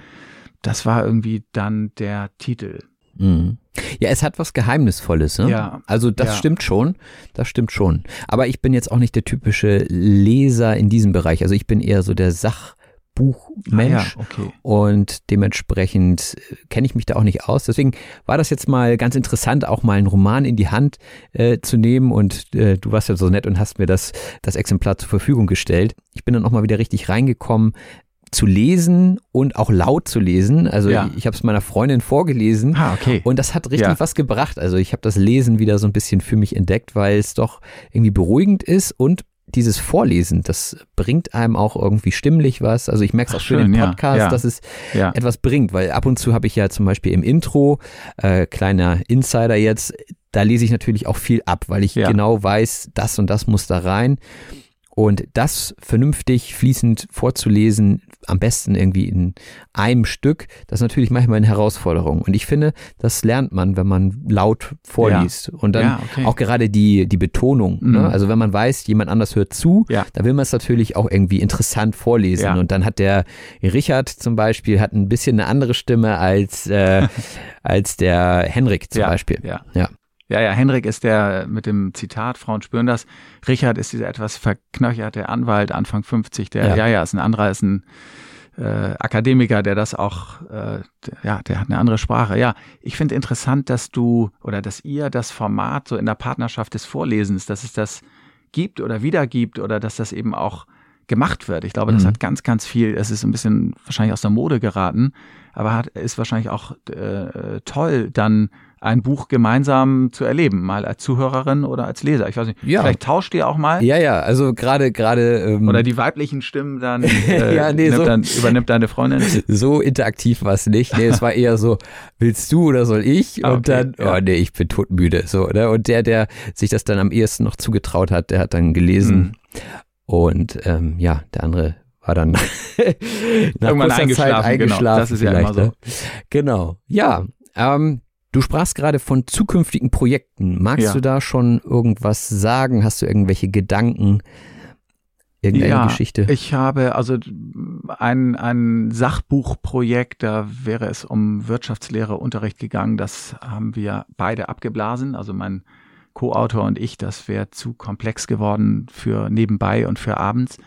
[SPEAKER 2] das war irgendwie dann der Titel.
[SPEAKER 1] Mhm. Ja, es hat was Geheimnisvolles. Ne? Ja. Also das ja. stimmt schon. Das stimmt schon. Aber ich bin jetzt auch nicht der typische Leser in diesem Bereich. Also ich bin eher so der Sachbuchmensch. Ah, ja, okay. Und dementsprechend äh, kenne ich mich da auch nicht aus. Deswegen war das jetzt mal ganz interessant, auch mal einen Roman in die Hand äh, zu nehmen. Und äh, du warst ja so nett und hast mir das, das Exemplar zur Verfügung gestellt. Ich bin dann auch mal wieder richtig reingekommen zu lesen und auch laut zu lesen. Also ja. ich, ich habe es meiner Freundin vorgelesen ah, okay. und das hat richtig ja. was gebracht. Also ich habe das Lesen wieder so ein bisschen für mich entdeckt, weil es doch irgendwie beruhigend ist und dieses Vorlesen, das bringt einem auch irgendwie stimmlich was. Also ich merke es auch schön im Podcast, ja, dass es etwas bringt, weil ab und zu habe ich ja zum Beispiel im Intro, äh, kleiner Insider jetzt, da lese ich natürlich auch viel ab, weil ich genau weiß, das und das muss da rein. Und das vernünftig fließend vorzulesen, am besten irgendwie in einem Stück, das ist natürlich manchmal eine Herausforderung. Und ich finde, das lernt man, wenn man laut vorliest. Ja. Und dann ja, okay. auch gerade die, die Betonung. Ne? Mhm. Ne? Also wenn man weiß, jemand anders hört zu, ja. da will man es natürlich auch irgendwie interessant vorlesen. Und dann hat der Richard zum Beispiel hat ein bisschen eine andere Stimme als, äh, [LAUGHS] als der Henrik zum Beispiel.
[SPEAKER 2] Ja. Ja. Ja, Henrik ist der mit dem Zitat, Frauen spüren das. Richard ist dieser etwas verknöcherte Anwalt, Anfang 50, der, ja, ja, ja ist ein anderer, ist ein äh, Akademiker, der das auch, äh, ja, der hat eine andere Sprache. Ja, ich finde interessant, dass du oder dass ihr das Format so in der Partnerschaft des Vorlesens, dass es das gibt oder wiedergibt oder dass das eben auch gemacht wird. Ich glaube, das mhm. hat ganz, ganz viel, es ist ein bisschen wahrscheinlich aus der Mode geraten, aber hat, ist wahrscheinlich auch äh, toll, dann ein Buch gemeinsam zu erleben, mal als Zuhörerin oder als Leser. Ich weiß nicht, ja. vielleicht tauscht ihr auch mal.
[SPEAKER 1] Ja, ja, also gerade gerade
[SPEAKER 2] ähm, oder die weiblichen Stimmen dann, [LAUGHS] äh, ja, nee, so, dann übernimmt deine Freundin. [LAUGHS]
[SPEAKER 1] So interaktiv war es nicht. Nee, es war eher so, willst du oder soll ich? Und okay, dann, ja. oh nee, ich bin todmüde. So, ne? Und der, der sich das dann am ehesten noch zugetraut hat, der hat dann gelesen. Mhm. Und ähm, ja, der andere war dann [LAUGHS] nach
[SPEAKER 2] Irgendwann eingeschlafen, Zeit eingeschlafen. Genau, das ist ja immer so. Ne?
[SPEAKER 1] Genau. Ja, ähm, Du sprachst gerade von zukünftigen Projekten. Magst ja. du da schon irgendwas sagen? Hast du irgendwelche Gedanken? Irgendeine ja, Geschichte?
[SPEAKER 2] Ich habe also ein, ein Sachbuchprojekt, da wäre es um Wirtschaftslehre Unterricht gegangen. Das haben wir beide abgeblasen. Also mein Co-Autor und ich, das wäre zu komplex geworden für nebenbei und für abends.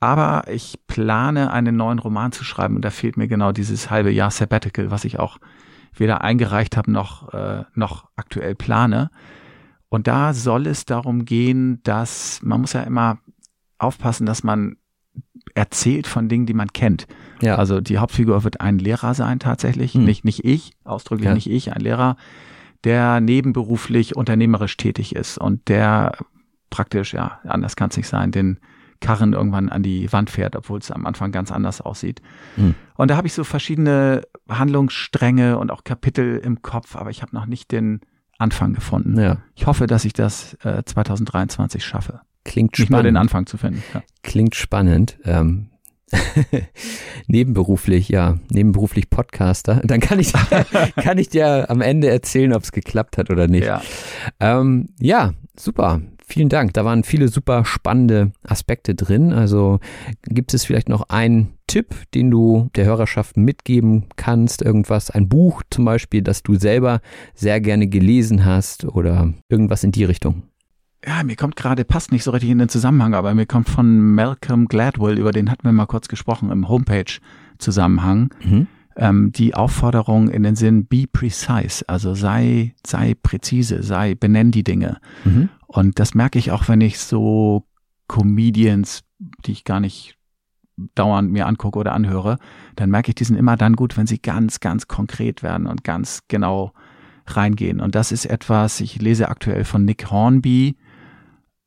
[SPEAKER 2] Aber ich plane, einen neuen Roman zu schreiben und da fehlt mir genau dieses halbe Jahr Sabbatical, was ich auch weder eingereicht habe noch, äh, noch aktuell plane. Und da soll es darum gehen, dass man muss ja immer aufpassen, dass man erzählt von Dingen, die man kennt. Ja. Also die Hauptfigur wird ein Lehrer sein tatsächlich, hm. nicht, nicht ich, ausdrücklich ja. nicht ich, ein Lehrer, der nebenberuflich unternehmerisch tätig ist und der praktisch, ja, anders kann es nicht sein, den Karren irgendwann an die Wand fährt, obwohl es am Anfang ganz anders aussieht. Mhm. Und da habe ich so verschiedene Handlungsstränge und auch Kapitel im Kopf, aber ich habe noch nicht den Anfang gefunden. Ja. Ich hoffe, dass ich das äh, 2023 schaffe.
[SPEAKER 1] Klingt
[SPEAKER 2] nicht
[SPEAKER 1] spannend. nur
[SPEAKER 2] den Anfang zu finden. Ja.
[SPEAKER 1] Klingt spannend. Ähm, [LAUGHS] nebenberuflich, ja, nebenberuflich Podcaster. Dann kann ich, [LAUGHS] kann ich dir am Ende erzählen, ob es geklappt hat oder nicht. Ja, ähm, ja super. Vielen Dank. Da waren viele super spannende Aspekte drin. Also gibt es vielleicht noch einen Tipp, den du der Hörerschaft mitgeben kannst? Irgendwas, ein Buch zum Beispiel, das du selber sehr gerne gelesen hast oder irgendwas in die Richtung?
[SPEAKER 2] Ja, mir kommt gerade, passt nicht so richtig in den Zusammenhang, aber mir kommt von Malcolm Gladwell, über den hatten wir mal kurz gesprochen im Homepage Zusammenhang mhm. ähm, die Aufforderung in den Sinn, be precise, also sei, sei präzise, sei, benenn die Dinge. Mhm. Und das merke ich auch, wenn ich so Comedians, die ich gar nicht dauernd mir angucke oder anhöre, dann merke ich, die sind immer dann gut, wenn sie ganz, ganz konkret werden und ganz genau reingehen. Und das ist etwas, ich lese aktuell von Nick Hornby,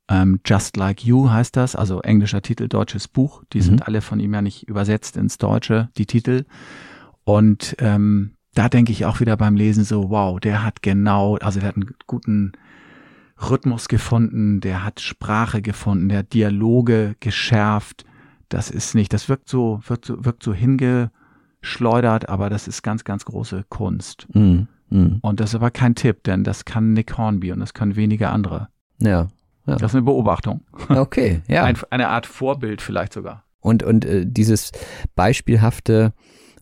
[SPEAKER 2] ähm, Just Like You heißt das, also englischer Titel, deutsches Buch. Die mhm. sind alle von ihm ja nicht übersetzt ins Deutsche, die Titel. Und ähm, da denke ich auch wieder beim Lesen so, wow, der hat genau, also der hat einen guten Rhythmus gefunden, der hat Sprache gefunden, der hat Dialoge geschärft. Das ist nicht, das wirkt so, wirkt so, wirkt so hingeschleudert, aber das ist ganz, ganz große Kunst. Mhm. Mhm. Und das ist aber kein Tipp, denn das kann Nick Hornby und das können wenige andere.
[SPEAKER 1] Ja. ja.
[SPEAKER 2] Das ist eine Beobachtung.
[SPEAKER 1] Okay, ja. [LAUGHS]
[SPEAKER 2] Ein, eine Art Vorbild vielleicht sogar.
[SPEAKER 1] Und, und äh, dieses beispielhafte,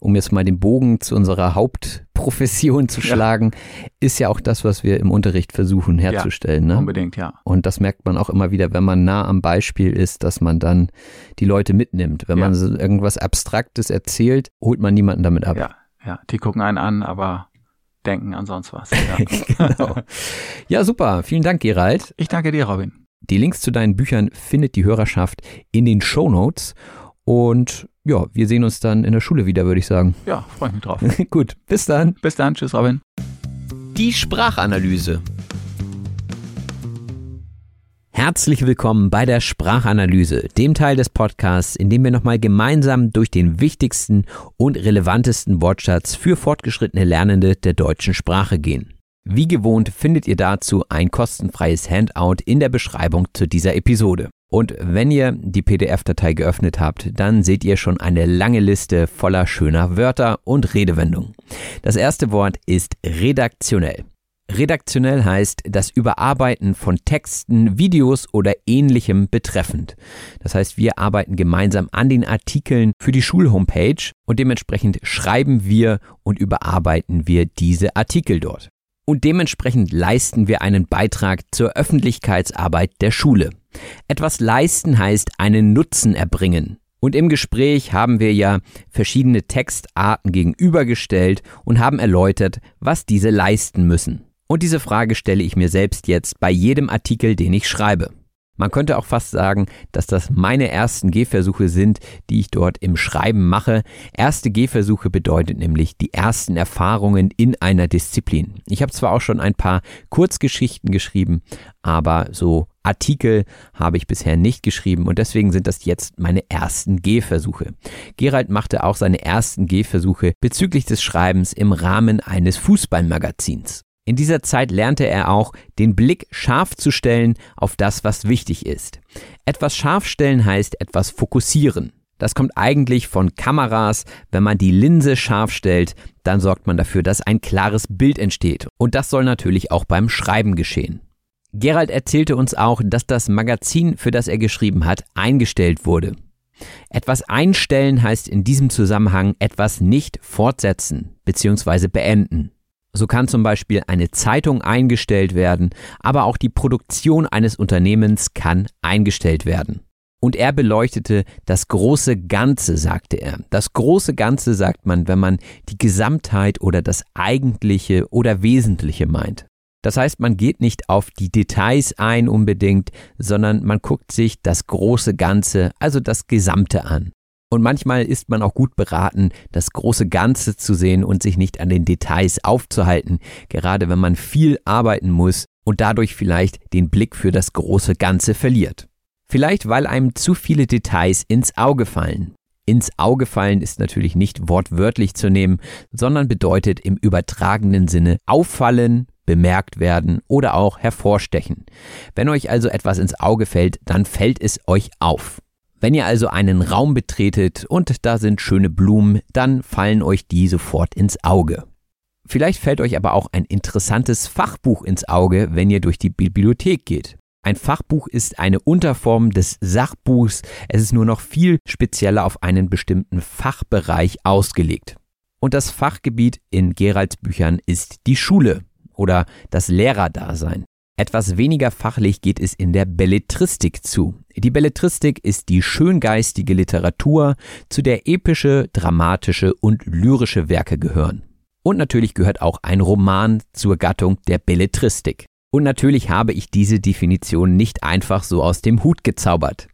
[SPEAKER 1] um jetzt mal den Bogen zu unserer Hauptprofession zu schlagen, ja. ist ja auch das, was wir im Unterricht versuchen herzustellen.
[SPEAKER 2] Ja,
[SPEAKER 1] ne?
[SPEAKER 2] Unbedingt, ja.
[SPEAKER 1] Und das merkt man auch immer wieder, wenn man nah am Beispiel ist, dass man dann die Leute mitnimmt. Wenn ja. man so irgendwas Abstraktes erzählt, holt man niemanden damit ab.
[SPEAKER 2] Ja, ja, die gucken einen an, aber denken an sonst was. Ja. [LAUGHS]
[SPEAKER 1] genau. ja, super. Vielen Dank, Gerald.
[SPEAKER 2] Ich danke dir, Robin.
[SPEAKER 1] Die Links zu deinen Büchern findet die Hörerschaft in den Show Notes. Und ja, wir sehen uns dann in der Schule wieder, würde ich sagen.
[SPEAKER 2] Ja, freue ich mich drauf. [LAUGHS]
[SPEAKER 1] Gut, bis dann.
[SPEAKER 2] Bis dann. Tschüss, Robin.
[SPEAKER 1] Die Sprachanalyse. Herzlich willkommen bei der Sprachanalyse, dem Teil des Podcasts, in dem wir nochmal gemeinsam durch den wichtigsten und relevantesten Wortschatz für fortgeschrittene Lernende der deutschen Sprache gehen. Wie gewohnt findet ihr dazu ein kostenfreies Handout in der Beschreibung zu dieser Episode. Und wenn ihr die PDF-Datei geöffnet habt, dann seht ihr schon eine lange Liste voller schöner Wörter und Redewendungen. Das erste Wort ist redaktionell. Redaktionell heißt das Überarbeiten von Texten, Videos oder ähnlichem betreffend. Das heißt, wir arbeiten gemeinsam an den Artikeln für die Schulhomepage und dementsprechend schreiben wir und überarbeiten wir diese Artikel dort. Und dementsprechend leisten wir einen Beitrag zur Öffentlichkeitsarbeit der Schule. Etwas leisten heißt einen Nutzen erbringen. Und im Gespräch haben wir ja verschiedene Textarten gegenübergestellt und haben erläutert, was diese leisten müssen. Und diese Frage stelle ich mir selbst jetzt bei jedem Artikel, den ich schreibe. Man könnte auch fast sagen, dass das meine ersten Gehversuche sind, die ich dort im Schreiben mache. Erste Gehversuche bedeutet nämlich die ersten Erfahrungen in einer Disziplin. Ich habe zwar auch schon ein paar Kurzgeschichten geschrieben, aber so Artikel habe ich bisher nicht geschrieben und deswegen sind das jetzt meine ersten Gehversuche. Gerald machte auch seine ersten Gehversuche bezüglich des Schreibens im Rahmen eines Fußballmagazins. In dieser Zeit lernte er auch, den Blick scharf zu stellen auf das, was wichtig ist. Etwas scharf stellen heißt etwas fokussieren. Das kommt eigentlich von Kameras. Wenn man die Linse scharf stellt, dann sorgt man dafür, dass ein klares Bild entsteht. Und das soll natürlich auch beim Schreiben geschehen. Gerald erzählte uns auch, dass das Magazin, für das er geschrieben hat, eingestellt wurde. Etwas einstellen heißt in diesem Zusammenhang etwas nicht fortsetzen bzw. beenden. So kann zum Beispiel eine Zeitung eingestellt werden, aber auch die Produktion eines Unternehmens kann eingestellt werden. Und er beleuchtete das große Ganze, sagte er. Das große Ganze sagt man, wenn man die Gesamtheit oder das Eigentliche oder Wesentliche meint. Das heißt, man geht nicht auf die Details ein unbedingt, sondern man guckt sich das große Ganze, also das Gesamte an. Und manchmal ist man auch gut beraten, das große Ganze zu sehen und sich nicht an den Details aufzuhalten, gerade wenn man viel arbeiten muss und dadurch vielleicht den Blick für das große Ganze verliert. Vielleicht weil einem zu viele Details ins Auge fallen. Ins Auge fallen ist natürlich nicht wortwörtlich zu nehmen, sondern bedeutet im übertragenen Sinne auffallen, bemerkt werden oder auch hervorstechen. Wenn euch also etwas ins Auge fällt, dann fällt es euch auf. Wenn ihr also einen Raum betretet und da sind schöne Blumen, dann fallen euch die sofort ins Auge. Vielleicht fällt euch aber auch ein interessantes Fachbuch ins Auge, wenn ihr durch die Bibliothek geht. Ein Fachbuch ist eine Unterform des Sachbuchs, es ist nur noch viel spezieller auf einen bestimmten Fachbereich ausgelegt. Und das Fachgebiet in Geralds Büchern ist die Schule oder das Lehrerdasein. Etwas weniger fachlich geht es in der Belletristik zu. Die Belletristik ist die schöngeistige Literatur, zu der epische, dramatische und lyrische Werke gehören. Und natürlich gehört auch ein Roman zur Gattung der Belletristik. Und natürlich habe ich diese Definition nicht einfach so aus dem Hut gezaubert.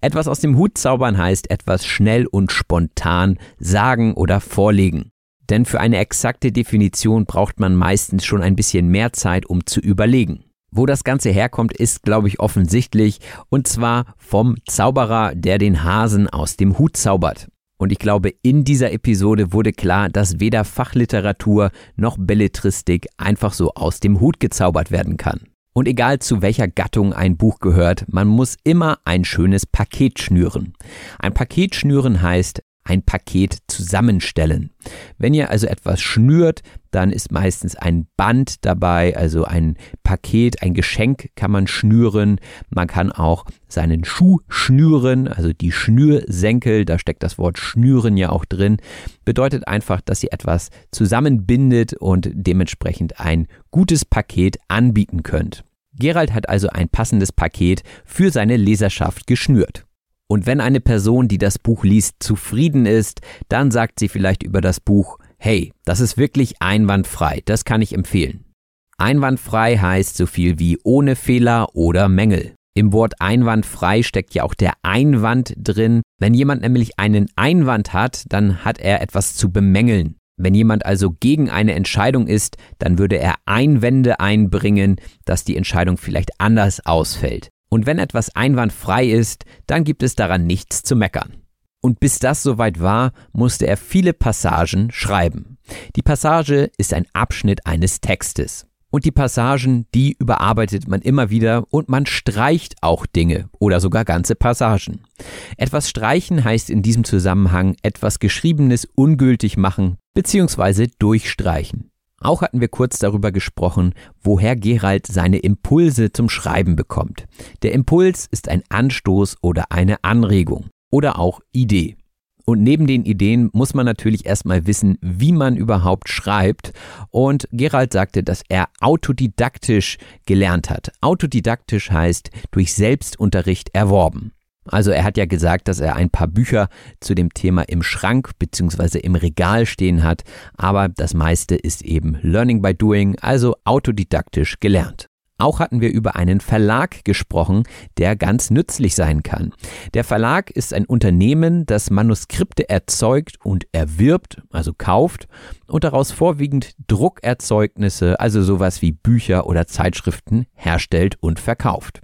[SPEAKER 1] Etwas aus dem Hut zaubern heißt etwas schnell und spontan sagen oder vorlegen. Denn für eine exakte Definition braucht man meistens schon ein bisschen mehr Zeit, um zu überlegen. Wo das Ganze herkommt, ist, glaube ich, offensichtlich, und zwar vom Zauberer, der den Hasen aus dem Hut zaubert. Und ich glaube, in dieser Episode wurde klar, dass weder Fachliteratur noch Belletristik einfach so aus dem Hut gezaubert werden kann. Und egal zu welcher Gattung ein Buch gehört, man muss immer ein schönes Paket schnüren. Ein Paket schnüren heißt, ein Paket zusammenstellen. Wenn ihr also etwas schnürt, dann ist meistens ein Band dabei, also ein Paket, ein Geschenk kann man schnüren. Man kann auch seinen Schuh schnüren, also die Schnürsenkel, da steckt das Wort schnüren ja auch drin, bedeutet einfach, dass ihr etwas zusammenbindet und dementsprechend ein gutes Paket anbieten könnt. Gerald hat also ein passendes Paket für seine Leserschaft geschnürt. Und wenn eine Person, die das Buch liest, zufrieden ist, dann sagt sie vielleicht über das Buch, hey, das ist wirklich einwandfrei, das kann ich empfehlen. Einwandfrei heißt so viel wie ohne Fehler oder Mängel. Im Wort einwandfrei steckt ja auch der Einwand drin. Wenn jemand nämlich einen Einwand hat, dann hat er etwas zu bemängeln. Wenn jemand also gegen eine Entscheidung ist, dann würde er Einwände einbringen, dass die Entscheidung vielleicht anders ausfällt. Und wenn etwas einwandfrei ist, dann gibt es daran nichts zu meckern. Und bis das soweit war, musste er viele Passagen schreiben. Die Passage ist ein Abschnitt eines Textes. Und die Passagen, die überarbeitet man immer wieder und man streicht auch Dinge oder sogar ganze Passagen. Etwas streichen heißt in diesem Zusammenhang etwas Geschriebenes ungültig machen bzw. durchstreichen. Auch hatten wir kurz darüber gesprochen, woher Gerald seine Impulse zum Schreiben bekommt. Der Impuls ist ein Anstoß oder eine Anregung oder auch Idee. Und neben den Ideen muss man natürlich erstmal wissen, wie man überhaupt schreibt. Und Gerald sagte, dass er autodidaktisch gelernt hat. Autodidaktisch heißt durch Selbstunterricht erworben. Also er hat ja gesagt, dass er ein paar Bücher zu dem Thema im Schrank bzw. im Regal stehen hat, aber das meiste ist eben Learning by Doing, also autodidaktisch gelernt. Auch hatten wir über einen Verlag gesprochen, der ganz nützlich sein kann. Der Verlag ist ein Unternehmen, das Manuskripte erzeugt und erwirbt, also kauft, und daraus vorwiegend Druckerzeugnisse, also sowas wie Bücher oder Zeitschriften, herstellt und verkauft.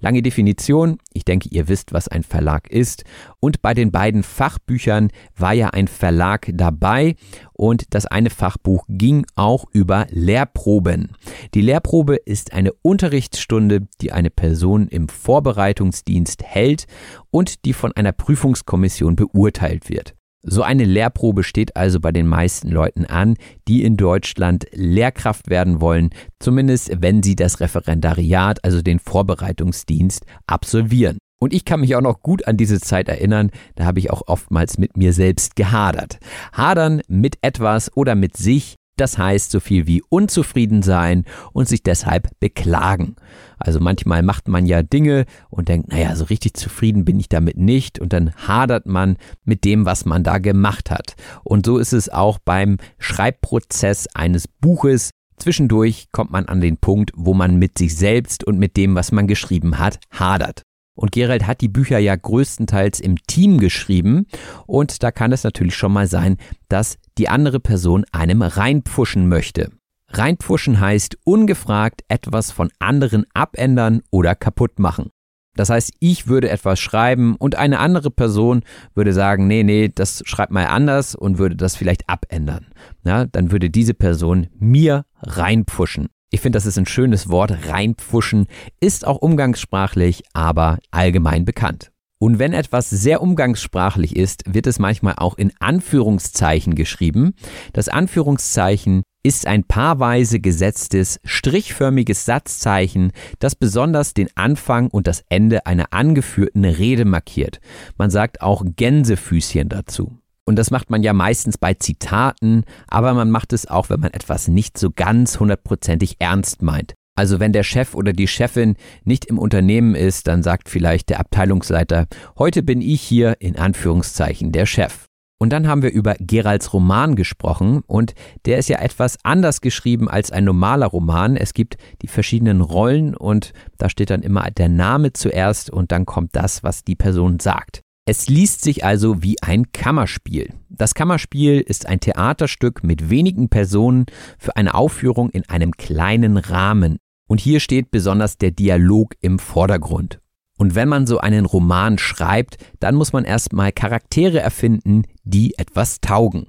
[SPEAKER 1] Lange Definition, ich denke, ihr wisst, was ein Verlag ist. Und bei den beiden Fachbüchern war ja ein Verlag dabei und das eine Fachbuch ging auch über Lehrproben. Die Lehrprobe ist eine Unterrichtsstunde, die eine Person im Vorbereitungsdienst hält und die von einer Prüfungskommission beurteilt wird. So eine Lehrprobe steht also bei den meisten Leuten an, die in Deutschland Lehrkraft werden wollen, zumindest wenn sie das Referendariat, also den Vorbereitungsdienst, absolvieren. Und ich kann mich auch noch gut an diese Zeit erinnern, da habe ich auch oftmals mit mir selbst gehadert. Hadern mit etwas oder mit sich das heißt so viel wie unzufrieden sein und sich deshalb beklagen. Also manchmal macht man ja Dinge und denkt, naja, so richtig zufrieden bin ich damit nicht und dann hadert man mit dem, was man da gemacht hat. Und so ist es auch beim Schreibprozess eines Buches. Zwischendurch kommt man an den Punkt, wo man mit sich selbst und mit dem, was man geschrieben hat, hadert. Und Gerald hat die Bücher ja größtenteils im Team geschrieben und da kann es natürlich schon mal sein, dass die andere Person einem reinpfuschen möchte. Reinpfuschen heißt ungefragt etwas von anderen abändern oder kaputt machen. Das heißt, ich würde etwas schreiben und eine andere Person würde sagen, nee, nee, das schreibt mal anders und würde das vielleicht abändern. Ja, dann würde diese Person mir reinpfuschen. Ich finde, das ist ein schönes Wort. Reinpfuschen ist auch umgangssprachlich, aber allgemein bekannt. Und wenn etwas sehr umgangssprachlich ist, wird es manchmal auch in Anführungszeichen geschrieben. Das Anführungszeichen ist ein paarweise gesetztes, strichförmiges Satzzeichen, das besonders den Anfang und das Ende einer angeführten Rede markiert. Man sagt auch Gänsefüßchen dazu. Und das macht man ja meistens bei Zitaten, aber man macht es auch, wenn man etwas nicht so ganz hundertprozentig ernst meint. Also wenn der Chef oder die Chefin nicht im Unternehmen ist, dann sagt vielleicht der Abteilungsleiter, heute bin ich hier in Anführungszeichen der Chef. Und dann haben wir über Geralds Roman gesprochen und der ist ja etwas anders geschrieben als ein normaler Roman. Es gibt die verschiedenen Rollen und da steht dann immer der Name zuerst und dann kommt das, was die Person sagt. Es liest sich also wie ein Kammerspiel. Das Kammerspiel ist ein Theaterstück mit wenigen Personen für eine Aufführung in einem kleinen Rahmen. Und hier steht besonders der Dialog im Vordergrund. Und wenn man so einen Roman schreibt, dann muss man erstmal Charaktere erfinden, die etwas taugen.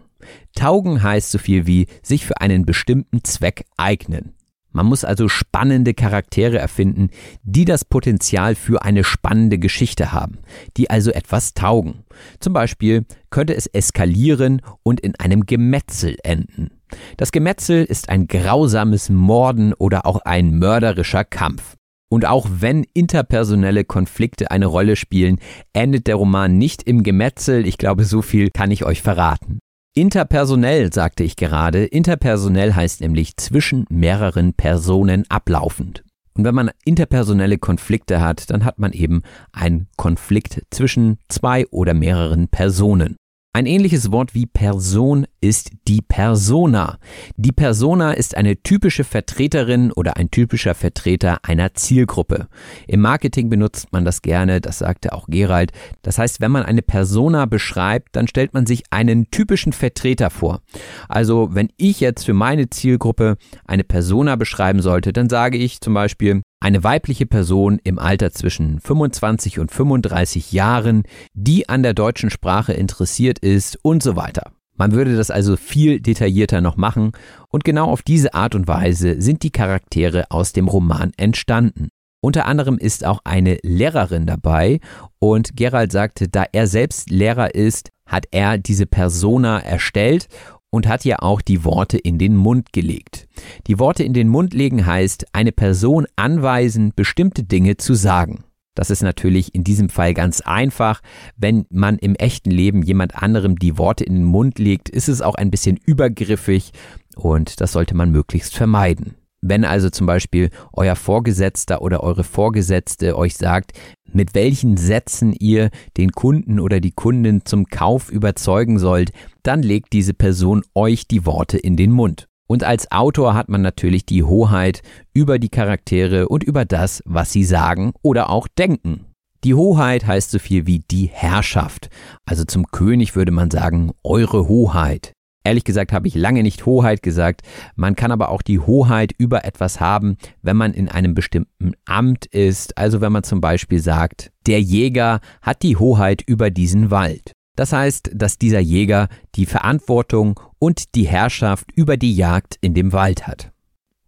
[SPEAKER 1] Taugen heißt so viel wie sich für einen bestimmten Zweck eignen. Man muss also spannende Charaktere erfinden, die das Potenzial für eine spannende Geschichte haben, die also etwas taugen. Zum Beispiel könnte es eskalieren und in einem Gemetzel enden. Das Gemetzel ist ein grausames Morden oder auch ein mörderischer Kampf. Und auch wenn interpersonelle Konflikte eine Rolle spielen, endet der Roman nicht im Gemetzel. Ich glaube, so viel kann ich euch verraten. Interpersonell, sagte ich gerade. Interpersonell heißt nämlich zwischen mehreren Personen ablaufend. Und wenn man interpersonelle Konflikte hat, dann hat man eben einen Konflikt zwischen zwei oder mehreren Personen. Ein ähnliches Wort wie Person ist die Persona. Die Persona ist eine typische Vertreterin oder ein typischer Vertreter einer Zielgruppe. Im Marketing benutzt man das gerne, das sagte auch Gerald. Das heißt, wenn man eine Persona beschreibt, dann stellt man sich einen typischen Vertreter vor. Also wenn ich jetzt für meine Zielgruppe eine Persona beschreiben sollte, dann sage ich zum Beispiel, eine weibliche Person im Alter zwischen 25 und 35 Jahren, die an der deutschen Sprache interessiert ist und so weiter. Man würde das also viel detaillierter noch machen und genau auf diese Art und Weise sind die Charaktere aus dem Roman entstanden. Unter anderem ist auch eine Lehrerin dabei und Gerald sagte, da er selbst Lehrer ist, hat er diese Persona erstellt und hat ja auch die Worte in den Mund gelegt. Die Worte in den Mund legen heißt, eine Person anweisen, bestimmte Dinge zu sagen. Das ist natürlich in diesem Fall ganz einfach. Wenn man im echten Leben jemand anderem die Worte in den Mund legt, ist es auch ein bisschen übergriffig und das sollte man möglichst vermeiden. Wenn also zum Beispiel euer Vorgesetzter oder eure Vorgesetzte euch sagt, mit welchen Sätzen ihr den Kunden oder die Kundin zum Kauf überzeugen sollt, dann legt diese Person euch die Worte in den Mund. Und als Autor hat man natürlich die Hoheit über die Charaktere und über das, was sie sagen oder auch denken. Die Hoheit heißt so viel wie die Herrschaft. Also zum König würde man sagen, eure Hoheit. Ehrlich gesagt habe ich lange nicht Hoheit gesagt. Man kann aber auch die Hoheit über etwas haben, wenn man in einem bestimmten Amt ist. Also wenn man zum Beispiel sagt, der Jäger hat die Hoheit über diesen Wald. Das heißt, dass dieser Jäger die Verantwortung und die Herrschaft über die Jagd in dem Wald hat.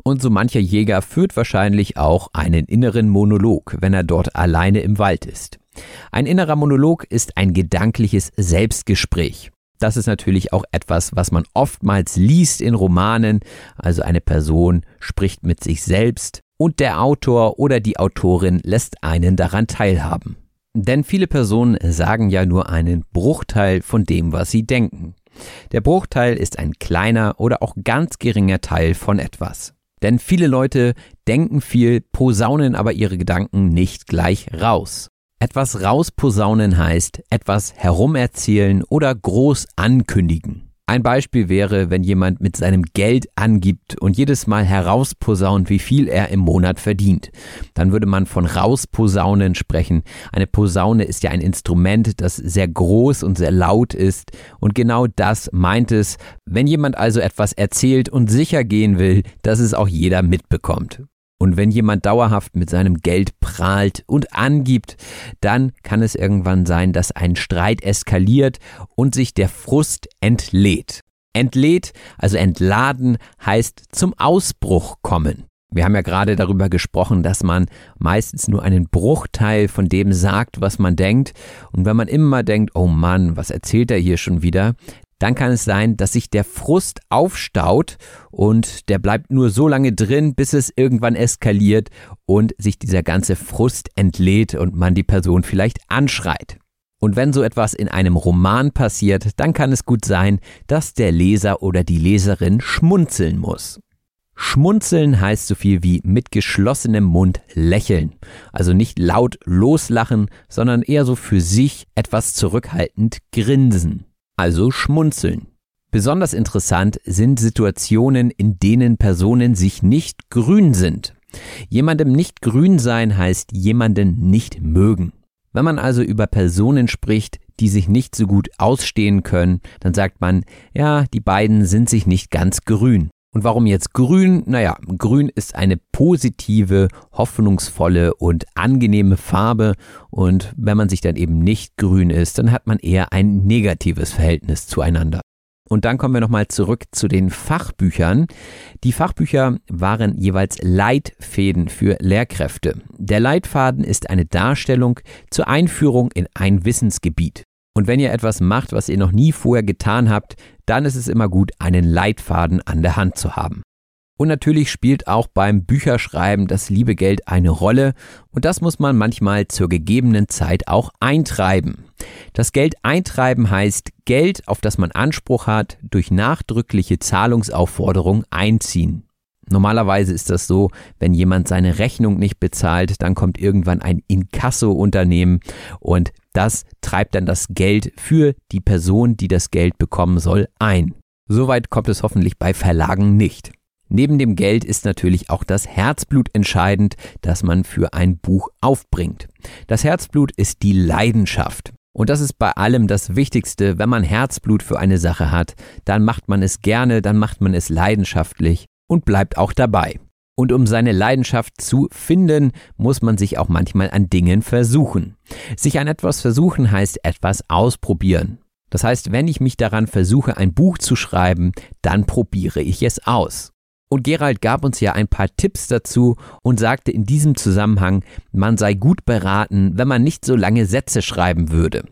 [SPEAKER 1] Und so mancher Jäger führt wahrscheinlich auch einen inneren Monolog, wenn er dort alleine im Wald ist. Ein innerer Monolog ist ein gedankliches Selbstgespräch. Das ist natürlich auch etwas, was man oftmals liest in Romanen. Also eine Person spricht mit sich selbst und der Autor oder die Autorin lässt einen daran teilhaben. Denn viele Personen sagen ja nur einen Bruchteil von dem, was sie denken. Der Bruchteil ist ein kleiner oder auch ganz geringer Teil von etwas. Denn viele Leute denken viel, posaunen aber ihre Gedanken nicht gleich raus. Etwas rausposaunen heißt etwas herumerzählen oder groß ankündigen. Ein Beispiel wäre, wenn jemand mit seinem Geld angibt und jedes Mal herausposaunt, wie viel er im Monat verdient. Dann würde man von rausposaunen sprechen. Eine Posaune ist ja ein Instrument, das sehr groß und sehr laut ist. Und genau das meint es, wenn jemand also etwas erzählt und sicher gehen will, dass es auch jeder mitbekommt. Und wenn jemand dauerhaft mit seinem Geld prahlt und angibt, dann kann es irgendwann sein, dass ein Streit eskaliert und sich der Frust entlädt. Entlädt, also entladen, heißt zum Ausbruch kommen. Wir haben ja gerade darüber gesprochen, dass man meistens nur einen Bruchteil von dem sagt, was man denkt. Und wenn man immer denkt, oh Mann, was erzählt er hier schon wieder, dann kann es sein, dass sich der Frust aufstaut und der bleibt nur so lange drin, bis es irgendwann eskaliert und sich dieser ganze Frust entlädt und man die Person vielleicht anschreit. Und wenn so etwas in einem Roman passiert, dann kann es gut sein, dass der Leser oder die Leserin schmunzeln muss. Schmunzeln heißt so viel wie mit geschlossenem Mund lächeln. Also nicht laut loslachen, sondern eher so für sich etwas zurückhaltend grinsen. Also schmunzeln. Besonders interessant sind Situationen, in denen Personen sich nicht grün sind. Jemandem nicht grün sein heißt jemanden nicht mögen. Wenn man also über Personen spricht, die sich nicht so gut ausstehen können, dann sagt man, ja, die beiden sind sich nicht ganz grün. Und warum jetzt grün? Naja, grün ist eine positive, hoffnungsvolle und angenehme Farbe. Und wenn man sich dann eben nicht grün ist, dann hat man eher ein negatives Verhältnis zueinander. Und dann kommen wir nochmal zurück zu den Fachbüchern. Die Fachbücher waren jeweils Leitfäden für Lehrkräfte. Der Leitfaden ist eine Darstellung zur Einführung in ein Wissensgebiet. Und wenn ihr etwas macht, was ihr noch nie vorher getan habt, dann ist es immer gut, einen Leitfaden an der Hand zu haben. Und natürlich spielt auch beim Bücherschreiben das liebe Geld eine Rolle und das muss man manchmal zur gegebenen Zeit auch eintreiben. Das Geld eintreiben heißt Geld, auf das man Anspruch hat, durch nachdrückliche Zahlungsaufforderung einziehen. Normalerweise ist das so, wenn jemand seine Rechnung nicht bezahlt, dann kommt irgendwann ein Inkasso-Unternehmen und das treibt dann das Geld für die Person, die das Geld bekommen soll, ein. Soweit kommt es hoffentlich bei Verlagen nicht. Neben dem Geld ist natürlich auch das Herzblut entscheidend, das man für ein Buch aufbringt. Das Herzblut ist die Leidenschaft. Und das ist bei allem das Wichtigste. Wenn man Herzblut für eine Sache hat, dann macht man es gerne, dann macht man es leidenschaftlich und bleibt auch dabei. Und um seine Leidenschaft zu finden, muss man sich auch manchmal an Dingen versuchen. Sich an etwas versuchen heißt etwas ausprobieren. Das heißt, wenn ich mich daran versuche, ein Buch zu schreiben, dann probiere ich es aus. Und Gerald gab uns ja ein paar Tipps dazu und sagte in diesem Zusammenhang, man sei gut beraten, wenn man nicht so lange Sätze schreiben würde.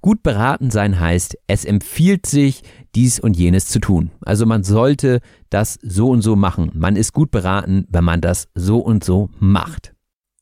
[SPEAKER 1] Gut beraten sein heißt, es empfiehlt sich, dies und jenes zu tun. Also man sollte das so und so machen. Man ist gut beraten, wenn man das so und so macht.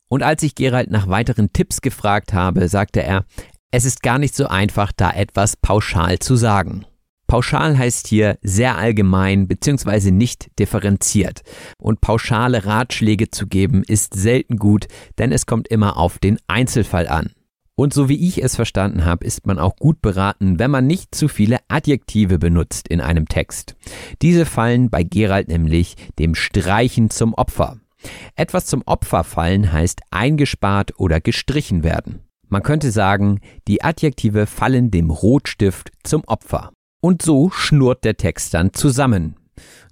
[SPEAKER 1] Und als ich Gerald nach weiteren Tipps gefragt habe, sagte er, es ist gar nicht so einfach, da etwas pauschal zu sagen. Pauschal heißt hier sehr allgemein bzw. nicht differenziert. Und pauschale Ratschläge zu geben ist selten gut, denn es kommt immer auf den Einzelfall an. Und so wie ich es verstanden habe, ist man auch gut beraten, wenn man nicht zu viele Adjektive benutzt in einem Text. Diese fallen bei Gerald nämlich dem Streichen zum Opfer. Etwas zum Opfer fallen heißt eingespart oder gestrichen werden. Man könnte sagen, die Adjektive fallen dem Rotstift zum Opfer. Und so schnurrt der Text dann zusammen.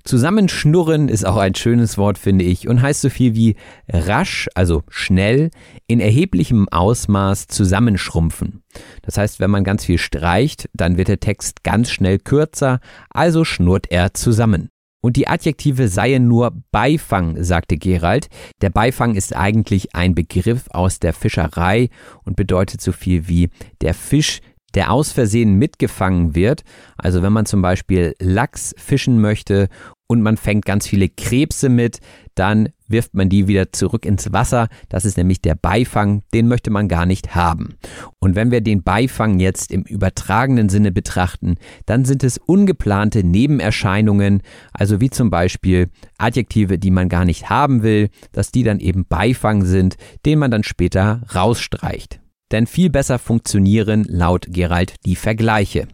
[SPEAKER 1] Zusammenschnurren ist auch ein schönes Wort, finde ich, und heißt so viel wie rasch, also schnell, in erheblichem Ausmaß zusammenschrumpfen. Das heißt, wenn man ganz viel streicht, dann wird der Text ganz schnell kürzer, also schnurrt er zusammen. Und die Adjektive seien nur Beifang, sagte Gerald. Der Beifang ist eigentlich ein Begriff aus der Fischerei und bedeutet so viel wie der Fisch, der aus Versehen mitgefangen wird. Also wenn man zum Beispiel Lachs fischen möchte und man fängt ganz viele Krebse mit, dann wirft man die wieder zurück ins Wasser. Das ist nämlich der Beifang, den möchte man gar nicht haben. Und wenn wir den Beifang jetzt im übertragenen Sinne betrachten, dann sind es ungeplante Nebenerscheinungen, also wie zum Beispiel Adjektive, die man gar nicht haben will, dass die dann eben Beifang sind, den man dann später rausstreicht. Denn viel besser funktionieren laut Gerald die Vergleiche.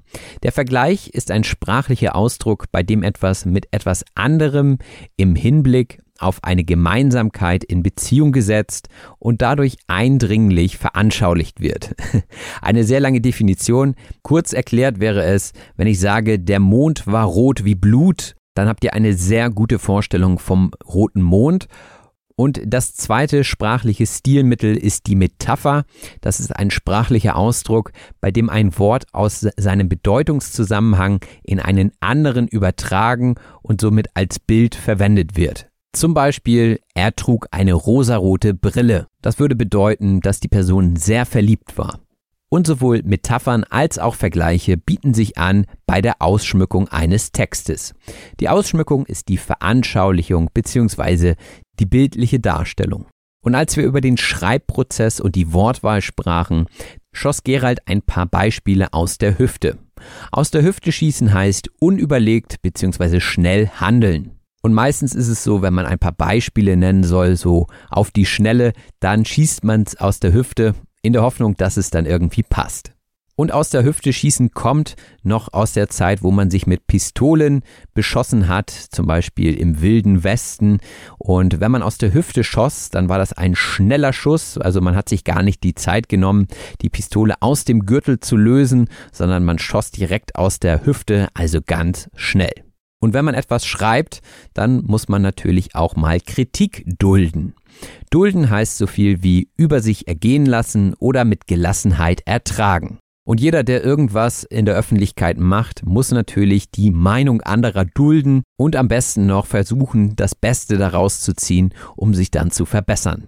[SPEAKER 1] Der Vergleich ist ein sprachlicher Ausdruck, bei dem etwas mit etwas anderem im Hinblick auf eine Gemeinsamkeit in Beziehung gesetzt und dadurch eindringlich veranschaulicht wird. [LAUGHS] Eine sehr lange Definition. Kurz erklärt wäre es, wenn ich sage, der Mond war rot wie Blut, dann habt ihr eine sehr gute Vorstellung vom roten Mond und das zweite sprachliche Stilmittel ist die Metapher. Das ist ein sprachlicher Ausdruck, bei dem ein Wort aus seinem Bedeutungszusammenhang in einen anderen übertragen und somit als Bild verwendet wird. Zum Beispiel, er trug eine rosarote Brille. Das würde bedeuten, dass die Person sehr verliebt war. Und sowohl Metaphern als auch Vergleiche bieten sich an bei der Ausschmückung eines Textes. Die Ausschmückung ist die Veranschaulichung bzw die bildliche Darstellung. Und als wir über den Schreibprozess und die Wortwahl sprachen, schoss Gerald ein paar Beispiele aus der Hüfte. Aus der Hüfte schießen heißt unüberlegt bzw. schnell handeln. Und meistens ist es so, wenn man ein paar Beispiele nennen soll, so auf die Schnelle, dann schießt man es aus der Hüfte in der Hoffnung, dass es dann irgendwie passt. Und aus der Hüfte schießen kommt noch aus der Zeit, wo man sich mit Pistolen beschossen hat, zum Beispiel im wilden Westen. Und wenn man aus der Hüfte schoss, dann war das ein schneller Schuss. Also man hat sich gar nicht die Zeit genommen, die Pistole aus dem Gürtel zu lösen, sondern man schoss direkt aus der Hüfte, also ganz schnell. Und wenn man etwas schreibt, dann muss man natürlich auch mal Kritik dulden. Dulden heißt so viel wie über sich ergehen lassen oder mit Gelassenheit ertragen. Und jeder, der irgendwas in der Öffentlichkeit macht, muss natürlich die Meinung anderer dulden und am besten noch versuchen, das Beste daraus zu ziehen, um sich dann zu verbessern.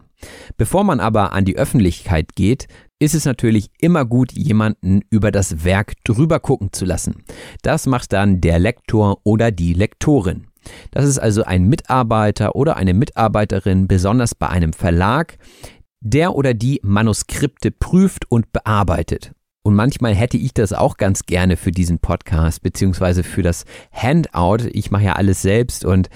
[SPEAKER 1] Bevor man aber an die Öffentlichkeit geht, ist es natürlich immer gut, jemanden über das Werk drüber gucken zu lassen. Das macht dann der Lektor oder die Lektorin. Das ist also ein Mitarbeiter oder eine Mitarbeiterin, besonders bei einem Verlag, der oder die Manuskripte prüft und bearbeitet. Und manchmal hätte ich das auch ganz gerne für diesen Podcast, beziehungsweise für das Handout. Ich mache ja alles selbst und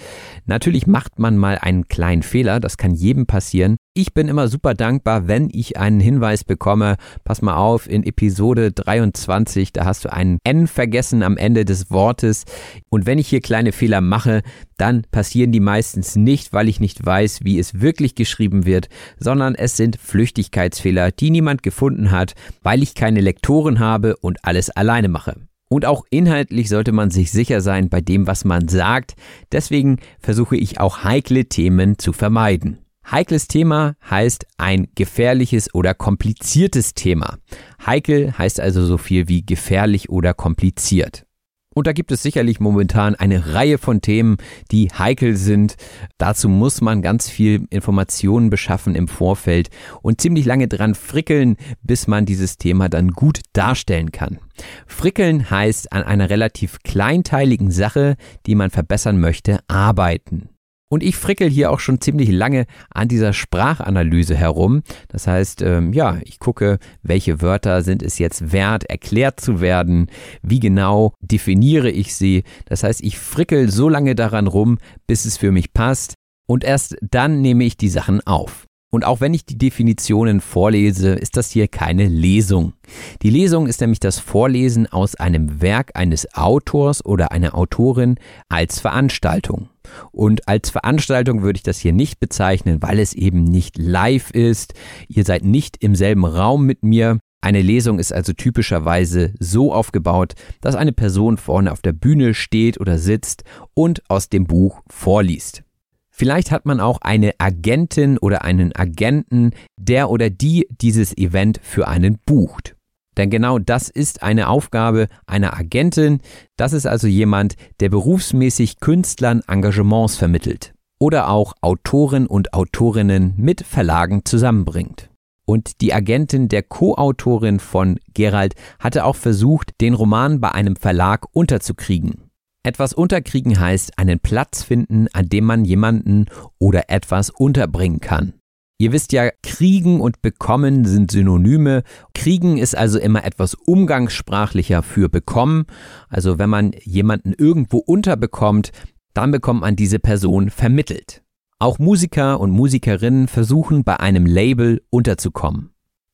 [SPEAKER 1] natürlich macht man mal einen kleinen Fehler, das kann jedem passieren. Ich bin immer super dankbar, wenn ich einen Hinweis bekomme. Pass mal auf, in Episode 23, da hast du einen N vergessen am Ende des Wortes. Und wenn ich hier kleine Fehler mache, dann passieren die meistens nicht, weil ich nicht weiß, wie es wirklich geschrieben wird, sondern es sind Flüchtigkeitsfehler, die niemand gefunden hat, weil ich keine Lektoren habe und alles alleine mache. Und auch inhaltlich sollte man sich sicher sein bei dem, was man sagt. Deswegen versuche ich auch heikle Themen zu vermeiden. Heikles Thema heißt ein gefährliches oder kompliziertes Thema. Heikel heißt also so viel wie gefährlich oder kompliziert. Und da gibt es sicherlich momentan eine Reihe von Themen, die heikel sind. Dazu muss man ganz viel Informationen beschaffen im Vorfeld und ziemlich lange dran frickeln, bis man dieses Thema dann gut darstellen kann. Frickeln heißt an einer relativ kleinteiligen Sache, die man verbessern möchte, arbeiten. Und ich frickel hier auch schon ziemlich lange an dieser Sprachanalyse herum. Das heißt, ähm, ja, ich gucke, welche Wörter sind es jetzt wert, erklärt zu werden, wie genau definiere ich sie. Das heißt, ich frickel so lange daran rum, bis es für mich passt. Und erst dann nehme ich die Sachen auf. Und auch wenn ich die Definitionen vorlese, ist das hier keine Lesung. Die Lesung ist nämlich das Vorlesen aus einem Werk eines Autors oder einer Autorin als Veranstaltung. Und als Veranstaltung würde ich das hier nicht bezeichnen, weil es eben nicht live ist. Ihr seid nicht im selben Raum mit mir. Eine Lesung ist also typischerweise so aufgebaut, dass eine Person vorne auf der Bühne steht oder sitzt und aus dem Buch vorliest. Vielleicht hat man auch eine Agentin oder einen Agenten, der oder die dieses Event für einen bucht. Denn genau das ist eine Aufgabe einer Agentin. Das ist also jemand, der berufsmäßig Künstlern Engagements vermittelt oder auch Autoren und Autorinnen mit Verlagen zusammenbringt. Und die Agentin der Co-Autorin von Gerald hatte auch versucht, den Roman bei einem Verlag unterzukriegen. Etwas unterkriegen heißt einen Platz finden, an dem man jemanden oder etwas unterbringen kann. Ihr wisst ja, kriegen und bekommen sind Synonyme. Kriegen ist also immer etwas umgangssprachlicher für bekommen. Also wenn man jemanden irgendwo unterbekommt, dann bekommt man diese Person vermittelt. Auch Musiker und Musikerinnen versuchen bei einem Label unterzukommen.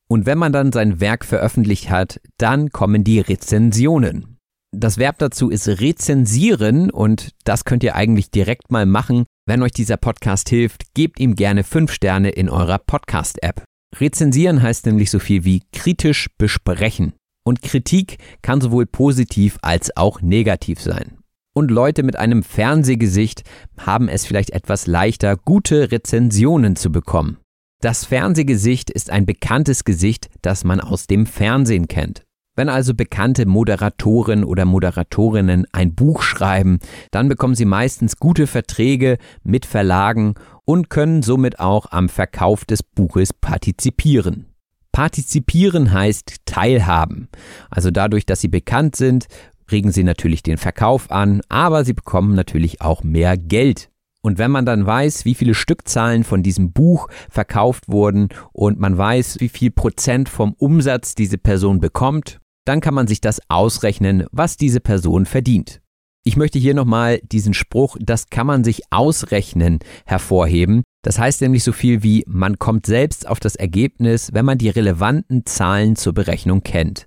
[SPEAKER 1] Und wenn man dann sein Werk veröffentlicht hat, dann kommen die Rezensionen. Das Verb dazu ist rezensieren und das könnt ihr eigentlich direkt mal machen. Wenn euch dieser Podcast hilft, gebt ihm gerne fünf Sterne in eurer Podcast-App. Rezensieren heißt nämlich so viel wie kritisch besprechen. Und Kritik kann sowohl positiv als auch negativ sein. Und Leute mit einem Fernsehgesicht haben es vielleicht etwas leichter, gute Rezensionen zu bekommen. Das Fernsehgesicht ist ein bekanntes Gesicht, das man aus dem Fernsehen kennt. Wenn also bekannte Moderatoren oder Moderatorinnen ein Buch schreiben, dann bekommen sie meistens gute Verträge mit Verlagen und können somit auch am Verkauf des Buches partizipieren. Partizipieren heißt teilhaben. Also dadurch, dass sie bekannt sind, regen sie natürlich den Verkauf an, aber sie bekommen natürlich auch mehr Geld. Und wenn man dann weiß, wie viele Stückzahlen von diesem Buch verkauft wurden und man weiß, wie viel Prozent vom Umsatz diese Person bekommt, dann kann man sich das ausrechnen, was diese Person verdient. Ich möchte hier nochmal diesen Spruch, das kann man sich ausrechnen, hervorheben. Das heißt nämlich so viel wie, man kommt selbst auf das Ergebnis, wenn man die relevanten Zahlen zur Berechnung kennt.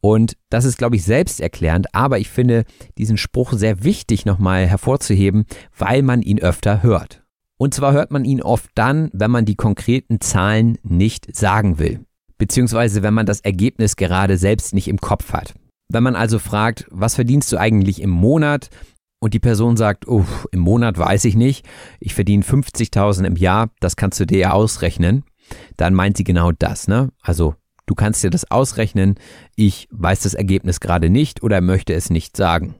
[SPEAKER 1] Und das ist, glaube ich, selbsterklärend, aber ich finde diesen Spruch sehr wichtig nochmal hervorzuheben, weil man ihn öfter hört. Und zwar hört man ihn oft dann, wenn man die konkreten Zahlen nicht sagen will, beziehungsweise wenn man das Ergebnis gerade selbst nicht im Kopf hat. Wenn man also fragt, was verdienst du eigentlich im Monat? Und die Person sagt, oh, im Monat weiß ich nicht, ich verdiene 50.000 im Jahr, das kannst du dir ja ausrechnen. Dann meint sie genau das, ne? Also, du kannst dir das ausrechnen, ich weiß das Ergebnis gerade nicht oder möchte es nicht sagen.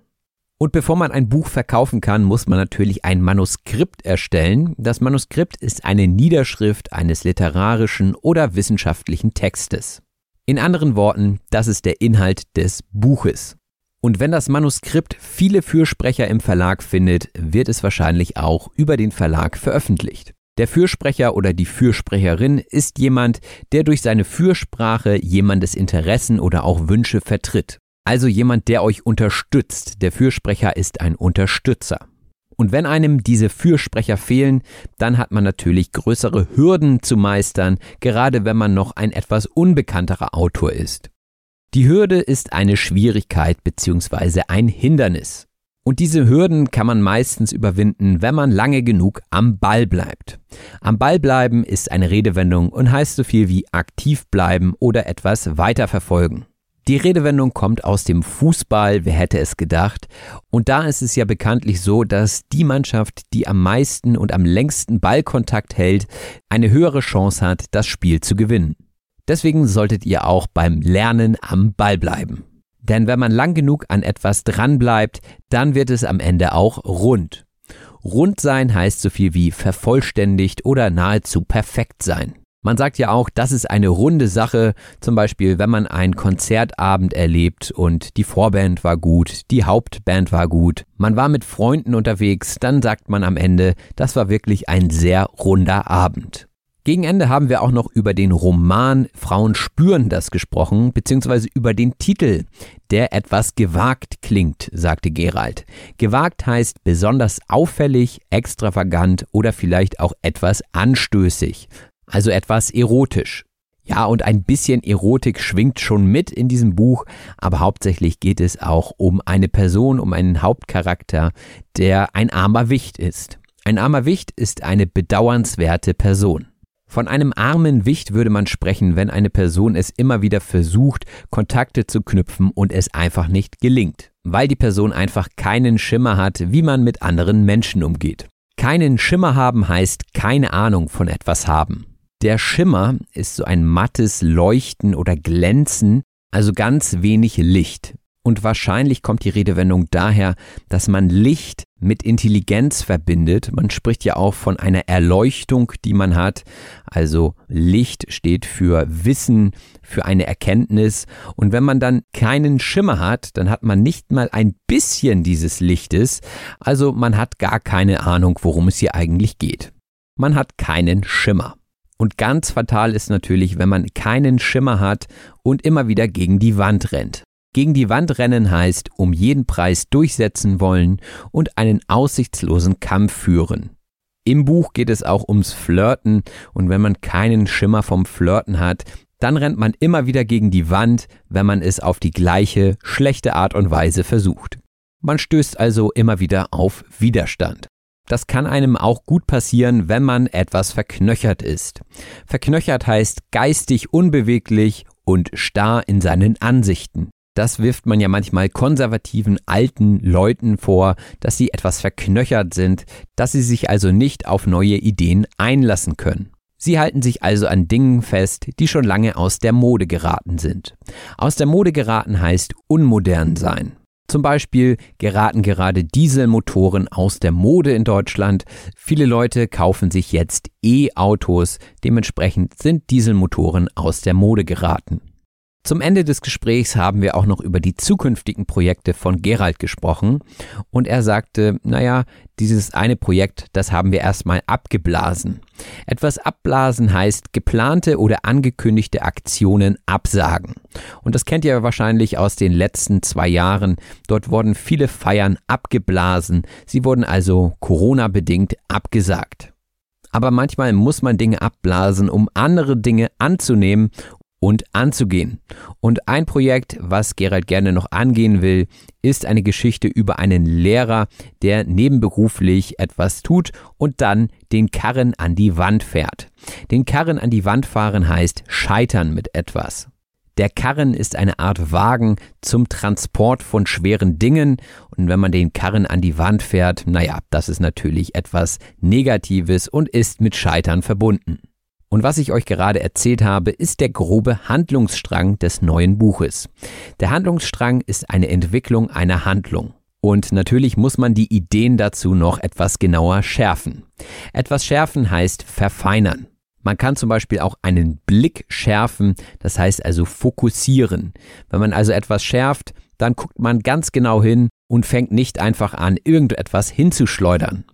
[SPEAKER 1] Und bevor man ein Buch verkaufen kann, muss man natürlich ein Manuskript erstellen. Das Manuskript ist eine Niederschrift eines literarischen oder wissenschaftlichen Textes. In anderen Worten, das ist der Inhalt des Buches. Und wenn das Manuskript viele Fürsprecher im Verlag findet, wird es wahrscheinlich auch über den Verlag veröffentlicht. Der Fürsprecher oder die Fürsprecherin ist jemand, der durch seine Fürsprache jemandes Interessen oder auch Wünsche vertritt. Also jemand, der euch unterstützt. Der Fürsprecher ist ein Unterstützer. Und wenn einem diese Fürsprecher fehlen, dann hat man natürlich größere Hürden zu meistern, gerade wenn man noch ein etwas unbekannterer Autor ist. Die Hürde ist eine Schwierigkeit bzw. ein Hindernis. Und diese Hürden kann man meistens überwinden, wenn man lange genug am Ball bleibt. Am Ball bleiben ist eine Redewendung und heißt so viel wie aktiv bleiben oder etwas weiterverfolgen. Die Redewendung kommt aus dem Fußball, wer hätte es gedacht? Und da ist es ja bekanntlich so, dass die Mannschaft, die am meisten und am längsten Ballkontakt hält, eine höhere Chance hat, das Spiel zu gewinnen. Deswegen solltet ihr auch beim Lernen am Ball bleiben. Denn wenn man lang genug an etwas dranbleibt, dann wird es am Ende auch rund. Rund sein heißt so viel wie vervollständigt oder nahezu perfekt sein. Man sagt ja auch, das ist eine runde Sache, zum Beispiel wenn man einen Konzertabend erlebt und die Vorband war gut, die Hauptband war gut, man war mit Freunden unterwegs, dann sagt man am Ende, das war wirklich ein sehr runder Abend. Gegen Ende haben wir auch noch über den Roman Frauen spüren das gesprochen, beziehungsweise über den Titel, der etwas gewagt klingt, sagte Gerald. Gewagt heißt besonders auffällig, extravagant oder vielleicht auch etwas anstößig also etwas erotisch. Ja, und ein bisschen Erotik schwingt schon mit in diesem Buch, aber hauptsächlich geht es auch um eine Person, um einen Hauptcharakter, der ein armer Wicht ist. Ein armer Wicht ist eine bedauernswerte Person. Von einem armen Wicht würde man sprechen, wenn eine Person es immer wieder versucht, Kontakte zu knüpfen und es einfach nicht gelingt, weil die Person einfach keinen Schimmer hat, wie man mit anderen Menschen umgeht. Keinen Schimmer haben heißt keine Ahnung von etwas haben. Der Schimmer ist so ein mattes Leuchten oder Glänzen, also ganz wenig Licht. Und wahrscheinlich kommt die Redewendung daher, dass man Licht mit Intelligenz verbindet. Man spricht ja auch von einer Erleuchtung, die man hat. Also Licht steht für Wissen, für eine Erkenntnis. Und wenn man dann keinen Schimmer hat, dann hat man nicht mal ein bisschen dieses Lichtes. Also man hat gar keine Ahnung, worum es hier eigentlich geht. Man hat keinen Schimmer. Und ganz fatal ist natürlich, wenn man keinen Schimmer hat und immer wieder gegen die Wand rennt. Gegen die Wand rennen heißt, um jeden Preis durchsetzen wollen und einen aussichtslosen Kampf führen. Im Buch geht es auch ums Flirten und wenn man keinen Schimmer vom Flirten hat, dann rennt man immer wieder gegen die Wand, wenn man es auf die gleiche schlechte Art und Weise versucht. Man stößt also immer wieder auf Widerstand. Das kann einem auch gut passieren, wenn man etwas verknöchert ist. Verknöchert heißt geistig unbeweglich und starr in seinen Ansichten. Das wirft man ja manchmal konservativen alten Leuten vor, dass sie etwas verknöchert sind, dass sie sich also nicht auf neue Ideen einlassen können. Sie halten sich also an Dingen fest, die schon lange aus der Mode geraten sind. Aus der Mode geraten heißt unmodern sein. Zum Beispiel geraten gerade Dieselmotoren aus der Mode in Deutschland. Viele Leute kaufen sich jetzt E-Autos. Dementsprechend sind Dieselmotoren aus der Mode geraten. Zum Ende des Gesprächs haben wir auch noch über die zukünftigen Projekte von Gerald gesprochen und er sagte, naja, dieses eine Projekt, das haben wir erstmal abgeblasen. Etwas abblasen heißt geplante oder angekündigte Aktionen absagen. Und das kennt ihr wahrscheinlich aus den letzten zwei Jahren. Dort wurden viele Feiern abgeblasen. Sie wurden also Corona-bedingt abgesagt. Aber manchmal muss man Dinge abblasen, um andere Dinge anzunehmen und anzugehen. Und ein Projekt, was Gerald gerne noch angehen will, ist eine Geschichte über einen Lehrer, der nebenberuflich etwas tut und dann den Karren an die Wand fährt. Den Karren an die Wand fahren heißt scheitern mit etwas. Der Karren ist eine Art Wagen zum Transport von schweren Dingen und wenn man den Karren an die Wand fährt, naja, das ist natürlich etwas Negatives und ist mit Scheitern verbunden. Und was ich euch gerade erzählt habe, ist der grobe Handlungsstrang des neuen Buches. Der Handlungsstrang ist eine Entwicklung einer Handlung. Und natürlich muss man die Ideen dazu noch etwas genauer schärfen. Etwas schärfen heißt verfeinern. Man kann zum Beispiel auch einen Blick schärfen, das heißt also fokussieren. Wenn man also etwas schärft, dann guckt man ganz genau hin und fängt nicht einfach an, irgendetwas hinzuschleudern.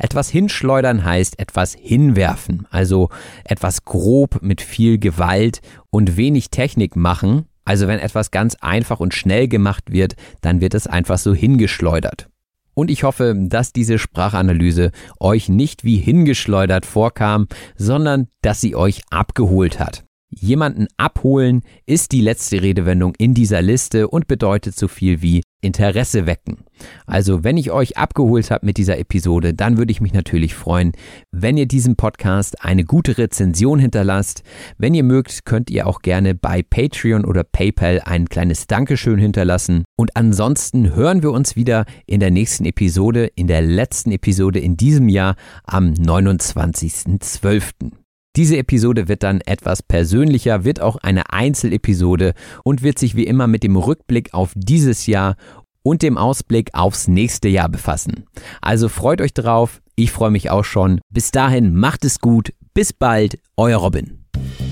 [SPEAKER 1] Etwas hinschleudern heißt etwas hinwerfen, also etwas grob mit viel Gewalt und wenig Technik machen. Also wenn etwas ganz einfach und schnell gemacht wird, dann wird es einfach so hingeschleudert. Und ich hoffe, dass diese Sprachanalyse euch nicht wie hingeschleudert vorkam, sondern dass sie euch abgeholt hat. Jemanden abholen ist die letzte Redewendung in dieser Liste und bedeutet so viel wie Interesse wecken. Also wenn ich euch abgeholt habe mit dieser Episode, dann würde ich mich natürlich freuen, wenn ihr diesem Podcast eine gute Rezension hinterlasst. Wenn ihr mögt, könnt ihr auch gerne bei Patreon oder PayPal ein kleines Dankeschön hinterlassen. Und ansonsten hören wir uns wieder in der nächsten Episode, in der letzten Episode in diesem Jahr am 29.12. Diese Episode wird dann etwas persönlicher, wird auch eine Einzelepisode und wird sich wie immer mit dem Rückblick auf dieses Jahr und dem Ausblick aufs nächste Jahr befassen. Also freut euch drauf, ich freue mich auch schon. Bis dahin macht es gut, bis bald, euer Robin.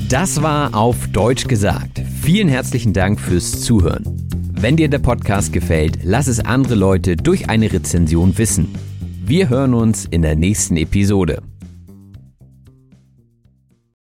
[SPEAKER 1] Das war auf Deutsch gesagt. Vielen herzlichen Dank fürs Zuhören. Wenn dir der Podcast gefällt, lass es andere Leute durch eine Rezension wissen. Wir hören uns in der nächsten Episode.